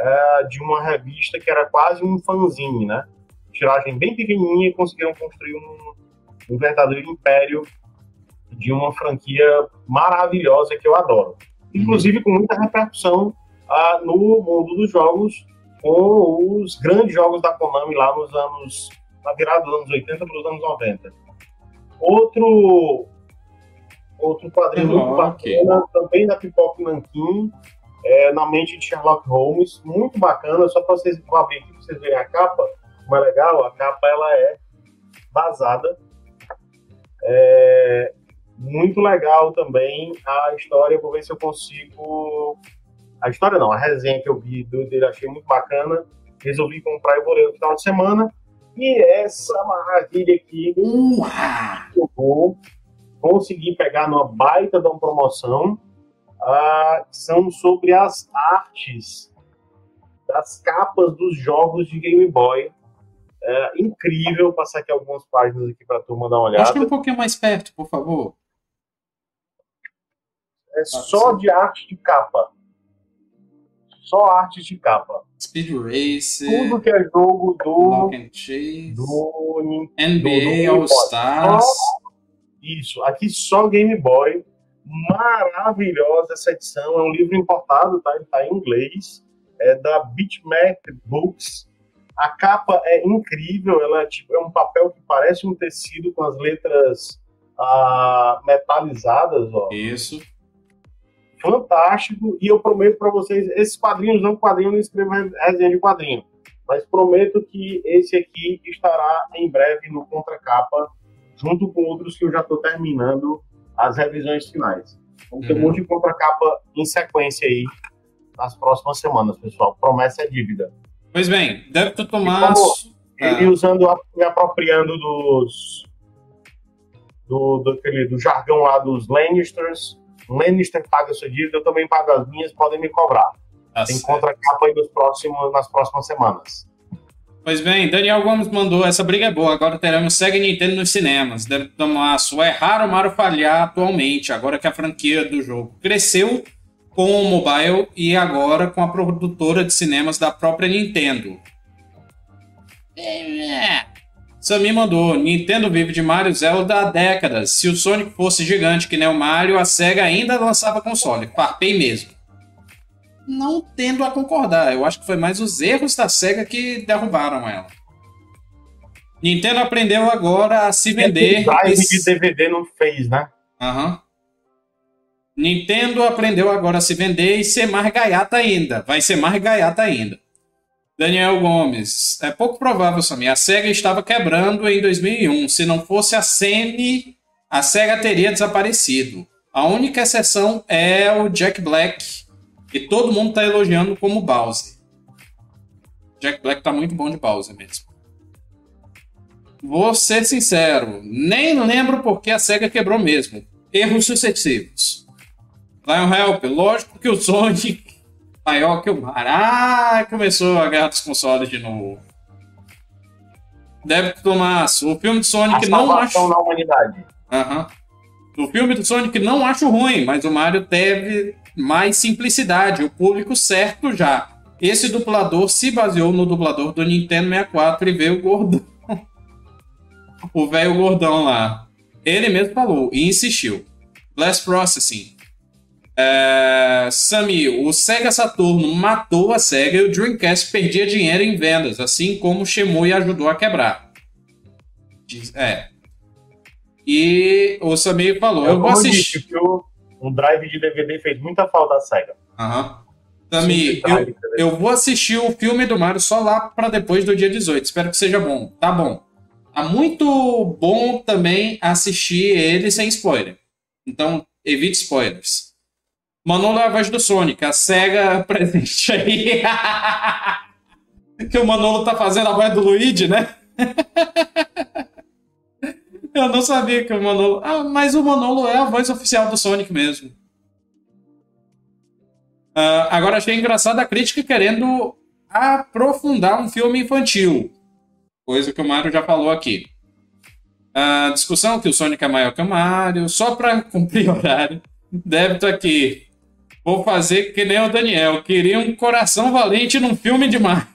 [SPEAKER 2] uh, de uma revista que era quase um fanzine, né? Tiragem bem pequenininha e conseguiram construir um, um verdadeiro império de uma franquia maravilhosa que eu adoro. Inclusive com muita repercussão uh, no mundo dos jogos, com os grandes jogos da Konami lá nos anos, na virada dos anos 80 para os anos 90. Outro outro quadrinho muito bacana, também da Pipoca Nankin, é, na mente de Sherlock Holmes, muito bacana, só para vocês vou abrir aqui para vocês verem a capa, como é legal, a capa ela é vazada. É, muito legal também a história, vou ver se eu consigo. A história não, a resenha que eu vi dele achei muito bacana. Resolvi comprar e vou ler no final de semana. E essa maravilha aqui, eu vou conseguir pegar numa baita de uma promoção uh, são sobre as artes das capas dos jogos de Game Boy. É incrível passar aqui algumas páginas aqui para a turma dar uma olhada.
[SPEAKER 1] Acho que um pouquinho mais perto, por favor.
[SPEAKER 2] É só de arte de capa. Só arte de capa.
[SPEAKER 1] Speed Race.
[SPEAKER 2] Tudo que é jogo do.
[SPEAKER 1] Chase,
[SPEAKER 2] do
[SPEAKER 1] NBA All Stars.
[SPEAKER 2] Isso, aqui só Game Boy maravilhosa essa edição. É um livro importado, tá? Ele tá em inglês. É da Bitmap Books. A capa é incrível. Ela é, tipo, é um papel que parece um tecido com as letras ah, metalizadas, ó.
[SPEAKER 1] Isso.
[SPEAKER 2] Fantástico. E eu prometo para vocês, esses quadrinhos não quadrinhos, não escrevo resenha de quadrinho. Mas prometo que esse aqui estará em breve no contracapa, junto com outros que eu já estou terminando as revisões finais. Vamos ter uhum. um monte de contracapa em sequência aí nas próximas semanas, pessoal. Promessa é dívida.
[SPEAKER 1] Pois bem, deve tu tomar.
[SPEAKER 2] ele ah. usando, me apropriando dos. Do, do, aquele, do jargão lá dos Lannisters. Lannister paga sua dívida, eu também pago as minhas, podem me cobrar. Tá Tem contracapa aí nos próximos, nas próximas semanas.
[SPEAKER 1] Pois bem, Daniel Gomes mandou, essa briga é boa, agora teremos Sega e Nintendo nos cinemas. Deve tomar sua. É raro o Mario falhar atualmente, agora que a franquia do jogo cresceu com o mobile e agora com a produtora de cinemas da própria Nintendo. É. Samir mandou, Nintendo vive de Mario Zelda há décadas. Se o Sonic fosse gigante que nem o Mario, a SEGA ainda lançava console. Farpei mesmo não tendo a concordar. Eu acho que foi mais os erros da SEGA que derrubaram ela. Nintendo aprendeu agora a se vender.
[SPEAKER 2] O drive de DVD não fez, né?
[SPEAKER 1] Aham. Uhum. Nintendo aprendeu agora a se vender e ser mais gaiata ainda. Vai ser mais gaiata ainda. Daniel Gomes. É pouco provável, Samir. A SEGA estava quebrando em 2001. Se não fosse a Sony, a SEGA teria desaparecido. A única exceção é o Jack Black, e todo mundo tá elogiando como Bowser. Jack Black tá muito bom de Bowser mesmo. Vou ser sincero, nem lembro porque a SEGA quebrou mesmo. Erros sucessivos. Lion Help, lógico que o Sonic maior que o Mar. Ah, começou a guerra dos consoles de novo. Deve Tomás, o filme do Sonic a não acho.
[SPEAKER 2] na humanidade.
[SPEAKER 1] Aham. Uhum. O filme do Sonic não acho ruim, mas o Mario teve mais simplicidade, o público certo já. Esse dublador se baseou no dublador do Nintendo 64 e veio o gordão. o velho gordão lá. Ele mesmo falou e insistiu. Blast Processing. É... Sami, o Sega Saturno matou a Sega e o Dreamcast perdia dinheiro em vendas, assim como o Shemui ajudou a quebrar. É. E o Sami falou: Eu, eu vou assistir
[SPEAKER 2] um drive de DVD fez muita falta à SEGA.
[SPEAKER 1] Aham. Tami, eu, eu vou assistir o filme do Mario só lá para depois do dia 18. Espero que seja bom. Tá bom. Tá muito bom também assistir ele sem spoiler. Então, evite spoilers. Manolo é a voz do Sonic, a SEGA presente aí. que o Manolo tá fazendo a voz do Luigi, né? Eu não sabia que o Manolo. Ah, mas o Manolo é a voz oficial do Sonic mesmo. Uh, agora achei engraçada a crítica querendo aprofundar um filme infantil. Coisa que o Mario já falou aqui. A uh, discussão que o Sonic é maior que o Mario, só para cumprir horário. Débito aqui. Vou fazer que nem o Daniel. Queria um coração valente num filme de mar.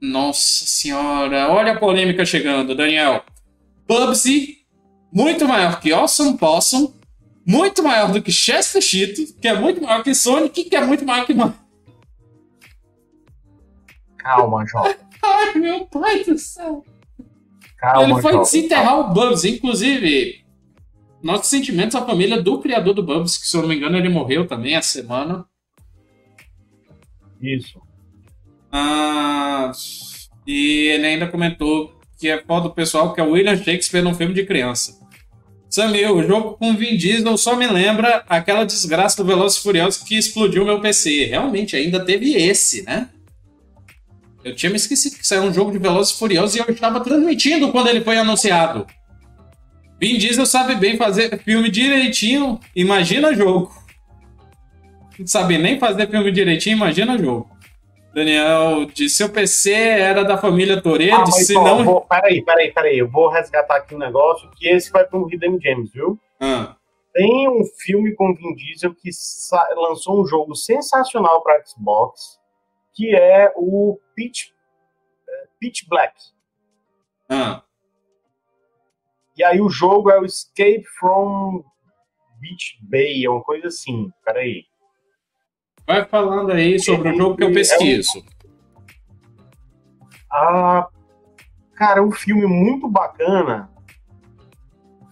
[SPEAKER 1] Nossa senhora, olha a polêmica chegando, Daniel. Bubsy, muito maior que Awesome Possum, muito maior do que Chester Cheeto, que é muito maior que Sonic, que é muito maior que Mario.
[SPEAKER 2] Calma, jovem.
[SPEAKER 1] Ai, meu pai do céu.
[SPEAKER 2] Calma,
[SPEAKER 1] Ele foi
[SPEAKER 2] jovem.
[SPEAKER 1] desenterrar o Bubsy, inclusive. Nossos sentimentos à família do criador do Bubsy, que se eu não me engano ele morreu também essa semana.
[SPEAKER 2] Isso.
[SPEAKER 1] Ah, e ele ainda comentou que é foda do pessoal que é William Shakespeare num filme de criança. Samir, o jogo com Vin Diesel só me lembra aquela desgraça do Velozes Furiosos que explodiu meu PC. Realmente, ainda teve esse, né? Eu tinha me esquecido que saiu um jogo de Velozes Furiosos e eu estava transmitindo quando ele foi anunciado. Vin Diesel sabe bem fazer filme direitinho, imagina jogo. Não sabe nem fazer filme direitinho, imagina jogo. Daniel, de seu PC era da família Toreto,
[SPEAKER 2] Ah,
[SPEAKER 1] se não.
[SPEAKER 2] vou, peraí, peraí, peraí. Eu vou resgatar aqui um negócio que esse vai para um Hidden Gems, viu?
[SPEAKER 1] Ah,
[SPEAKER 2] Tem um filme com Vin Diesel que lançou um jogo sensacional para Xbox, que é o Pitch, é, Pitch Black.
[SPEAKER 1] ah.
[SPEAKER 2] E aí o jogo é o Escape from Beach Bay, é uma coisa assim. Peraí.
[SPEAKER 1] Vai falando aí sobre o jogo que eu pesquiso.
[SPEAKER 2] Ah, cara, é um filme muito bacana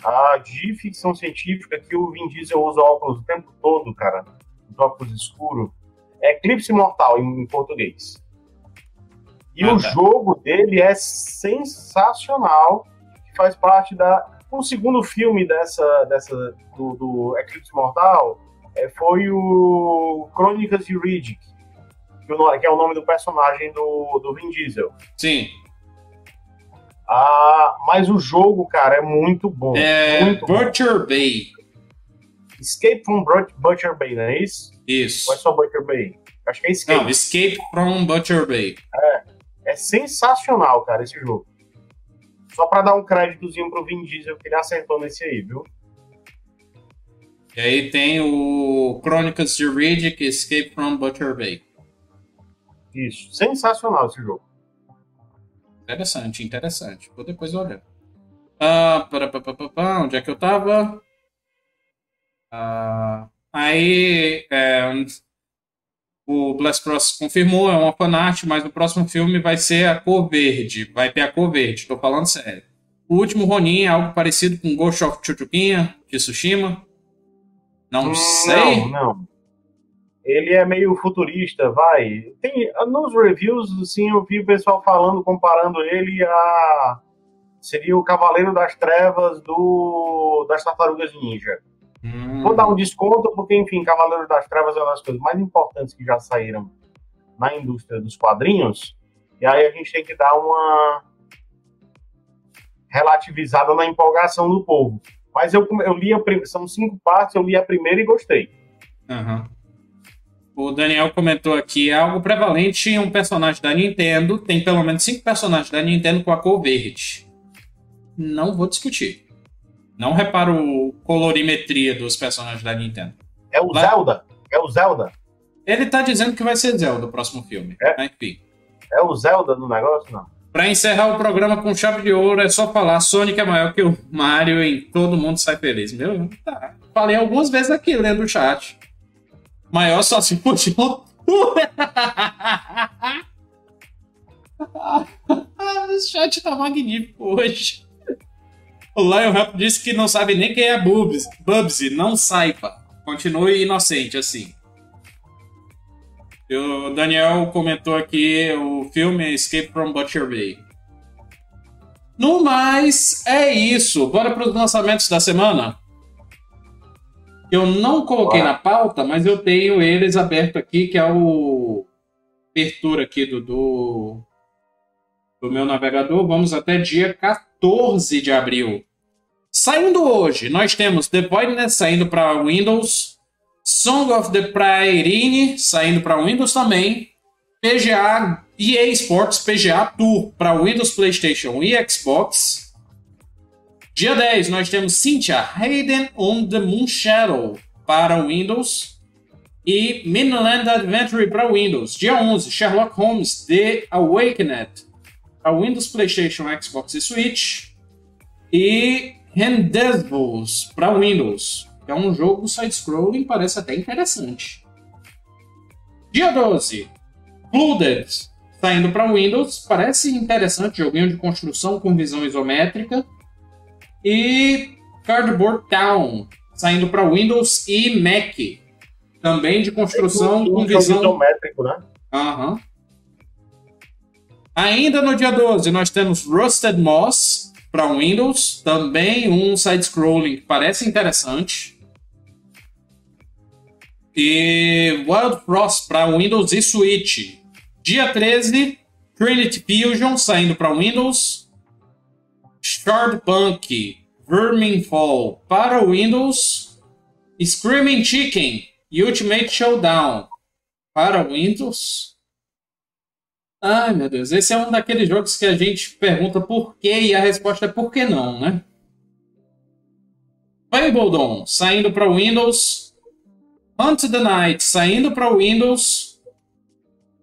[SPEAKER 2] ah, de ficção científica que o Vin Diesel usa óculos o tempo todo, cara. Os óculos escuros. É Eclipse Mortal em, em português. E
[SPEAKER 1] Ah,
[SPEAKER 2] o
[SPEAKER 1] tá.
[SPEAKER 2] jogo dele é sensacional. Faz parte da. O segundo filme dessa, dessa do, do Eclipse Mortal é, foi o Crônicas de Riddick, que é o nome do personagem do, do Vin Diesel.
[SPEAKER 1] Sim.
[SPEAKER 2] Ah, mas o jogo, cara, é muito bom.
[SPEAKER 1] É
[SPEAKER 2] muito bom.
[SPEAKER 1] Butcher Bay.
[SPEAKER 2] Escape from But- Butcher Bay, não é isso?
[SPEAKER 1] Isso.
[SPEAKER 2] Ou é só Butcher Bay? Acho que é Escape.
[SPEAKER 1] Não, Escape from Butcher Bay.
[SPEAKER 2] É sensacional, cara, esse jogo. Só pra dar um créditozinho pro Vin Diesel que ele acertou nesse aí, viu?
[SPEAKER 1] E aí tem o Crônicas de Riddick, Escape from Butcher Bay.
[SPEAKER 2] Isso. Sensacional esse jogo.
[SPEAKER 1] Interessante, interessante. Vou depois olhar. Ah, para, para, para, para, onde é que eu tava? Ah, aí é, o Blast Bros confirmou, é uma fanart, mas no próximo filme vai ser a cor verde. Vai ter a cor verde, tô falando sério. O último Ronin é algo parecido com Ghost of Chuchuquinha, de Tsushima. Não sei.
[SPEAKER 2] Não, não. Ele é meio futurista, vai. Tem, nos reviews, assim, eu vi o pessoal falando, comparando ele a. Seria o Cavaleiro das Trevas do das Tartarugas Ninja.
[SPEAKER 1] Hum,
[SPEAKER 2] Vou dar um desconto, porque, enfim, Cavaleiro das Trevas é uma das coisas mais importantes que já saíram na indústria dos quadrinhos. E aí a gente tem que dar uma relativizada na empolgação do povo. Mas eu, eu li a prim- são cinco partes, eu li a primeira e gostei.
[SPEAKER 1] Aham. O Daniel comentou aqui, é algo prevalente em um personagem da Nintendo. Tem pelo menos cinco personagens da Nintendo com a cor verde. Não vou discutir. Não reparo colorimetria dos personagens da Nintendo.
[SPEAKER 2] É o
[SPEAKER 1] Vai.
[SPEAKER 2] Zelda? É o Zelda?
[SPEAKER 1] Ele tá dizendo que vai ser Zelda o próximo filme.
[SPEAKER 2] É?
[SPEAKER 1] Mas, Enfim.
[SPEAKER 2] É o Zelda no negócio? Não.
[SPEAKER 1] Pra encerrar o programa com chave de ouro, é só falar Sonic é maior que o Mario e todo mundo sai feliz. Meu, tá. Falei algumas vezes aqui lendo o chat. Maior só se for de loucura. o chat tá magnífico hoje. O Lion Rap disse que não sabe nem quem é Bubsy. Bubsy, não saiba. Continue inocente assim. O Daniel comentou aqui o filme Escape from Butcher Bay. No mais, é isso. Bora para os lançamentos da semana. Eu não coloquei na pauta, mas eu tenho eles aberto aqui, que é o abertura aqui do, do, do meu navegador. Vamos até dia 14 de abril. Saindo hoje, nós temos The Voidness saindo para Windows, Song of the Prairine saindo para Windows também, PGA EA Sports PGA Tour para Windows, PlayStation e Xbox. Dia 10, nós temos Cynthia Hayden on the Moon Shadow para Windows e Midland Adventure para Windows. Dia 11, Sherlock Holmes The Awakened para Windows, PlayStation, Xbox e Switch. E Rendezvous para Windows. É um jogo side-scrolling, parece até interessante. Dia 12, Flooded, saindo para Windows. Parece interessante, joguinho de construção com visão isométrica. E Cardboard Town, saindo para Windows e Mac. Também de construção é, com visão
[SPEAKER 2] isométrico, né?
[SPEAKER 1] Uhum. Ainda no dia 12, nós temos Rusted Moss para Windows, também um side-scrolling que parece interessante. E Wild Frost para Windows e Switch. Dia 13, Trinity Fusion saindo para Windows. Shardpunk Verminfall para Windows. Screaming Chicken Ultimate Showdown para Windows. Ai meu Deus, esse é um daqueles jogos que a gente pergunta por quê e a resposta é por que não, né? Fabledon saindo para Windows. Hunt the Night saindo para Windows.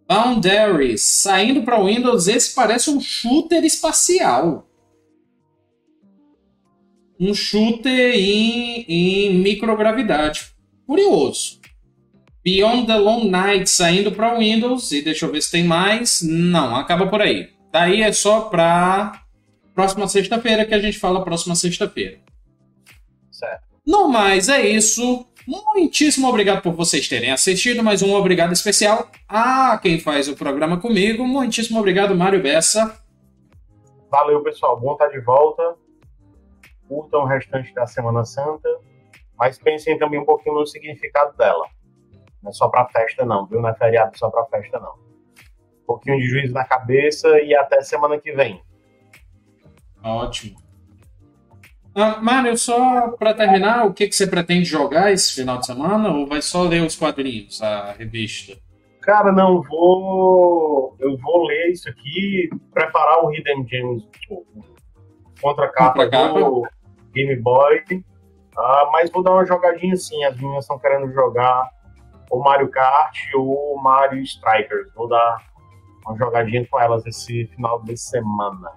[SPEAKER 1] Boundaries saindo para Windows. Esse parece um shooter espacial. Um shooter em, em microgravidade. Curioso. Beyond the Long Night saindo para Windows. E deixa eu ver se tem mais. Não, acaba por aí. Daí é só para próxima sexta-feira que a gente fala próxima sexta-feira.
[SPEAKER 2] Certo.
[SPEAKER 1] No mais, é isso. Muitíssimo obrigado por vocês terem assistido, mas um obrigado especial a quem faz o programa comigo. Muitíssimo obrigado, Mário Bessa.
[SPEAKER 2] Valeu, pessoal. Bom estar de volta. Curtam o restante da Semana Santa, mas pensem também um pouquinho no significado dela. Não é só para festa, não, viu? Não é feriado só para festa, não. Um pouquinho de juízo na cabeça e até semana que vem.
[SPEAKER 1] Ótimo. Ah, Mário, só para terminar, o que, que você pretende jogar esse final de semana ou vai só ler os quadrinhos, a revista?
[SPEAKER 2] Cara, não, vou. Eu vou ler isso aqui, preparar o Hidden Gems contra a capa, do Game Boy. Uh, mas vou dar uma jogadinha assim. As meninas estão querendo jogar o Mario Kart ou o Mario Strikers. Vou dar uma jogadinha com elas esse final de semana.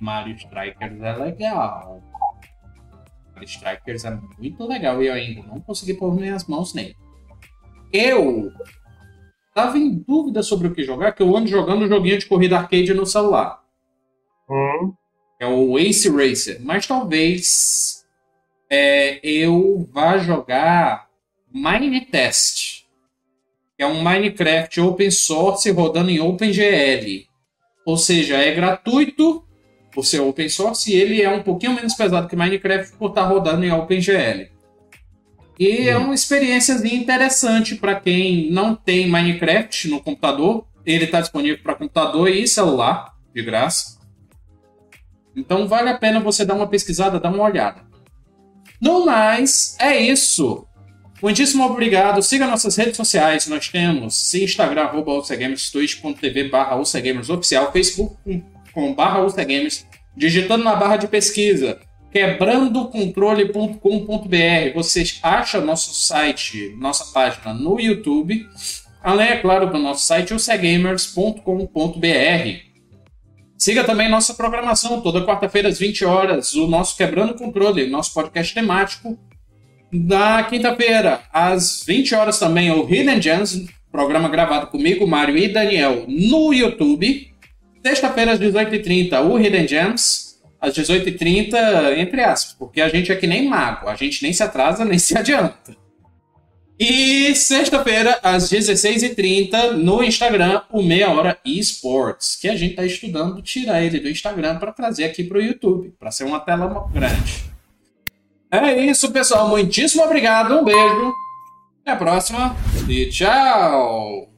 [SPEAKER 1] Mario Strikers é legal. Strikers é muito legal e eu ainda não consegui pôr minhas mãos nele. Eu tava em dúvida sobre o que jogar, que eu ando jogando um joguinho de corrida arcade no celular.
[SPEAKER 2] Hum.
[SPEAKER 1] É o Ace Racer. Mas talvez é, eu vá jogar Minetest. Que é um Minecraft open source rodando em OpenGL. Ou seja, é gratuito por ser open source, e ele é um pouquinho menos pesado que Minecraft por estar rodando em OpenGL. E é uma experiência interessante para quem não tem Minecraft no computador. Ele está disponível para computador e celular, de graça. Então vale a pena você dar uma pesquisada, dar uma olhada. No mais, é isso. Muitíssimo obrigado. Siga nossas redes sociais. Nós temos Instagram, arroba twitch.tv barra oficial, Facebook, com barra Gamers, digitando na barra de pesquisa quebrandocontrole.com.br. Vocês acham nosso site, nossa página no YouTube, além, é claro, do nosso site usegamers.com.br. Siga também nossa programação, toda quarta-feira às 20 horas, o nosso Quebrando Controle, nosso podcast temático. Na quinta-feira, às 20 horas também, o Hidden Gems, programa gravado comigo, Mário e Daniel, no YouTube. Sexta-feira, às 18h30, o Hidden Gems. Às 18h30, entre aspas, porque a gente é que nem mago. A gente nem se atrasa, nem se adianta. E sexta-feira, às 16h30, no Instagram, o Meia Hora Esports, que a gente está estudando tirar ele do Instagram para trazer aqui para o YouTube, para ser uma tela grande. É isso, pessoal. Muitíssimo obrigado. Um beijo. Até a próxima. E tchau.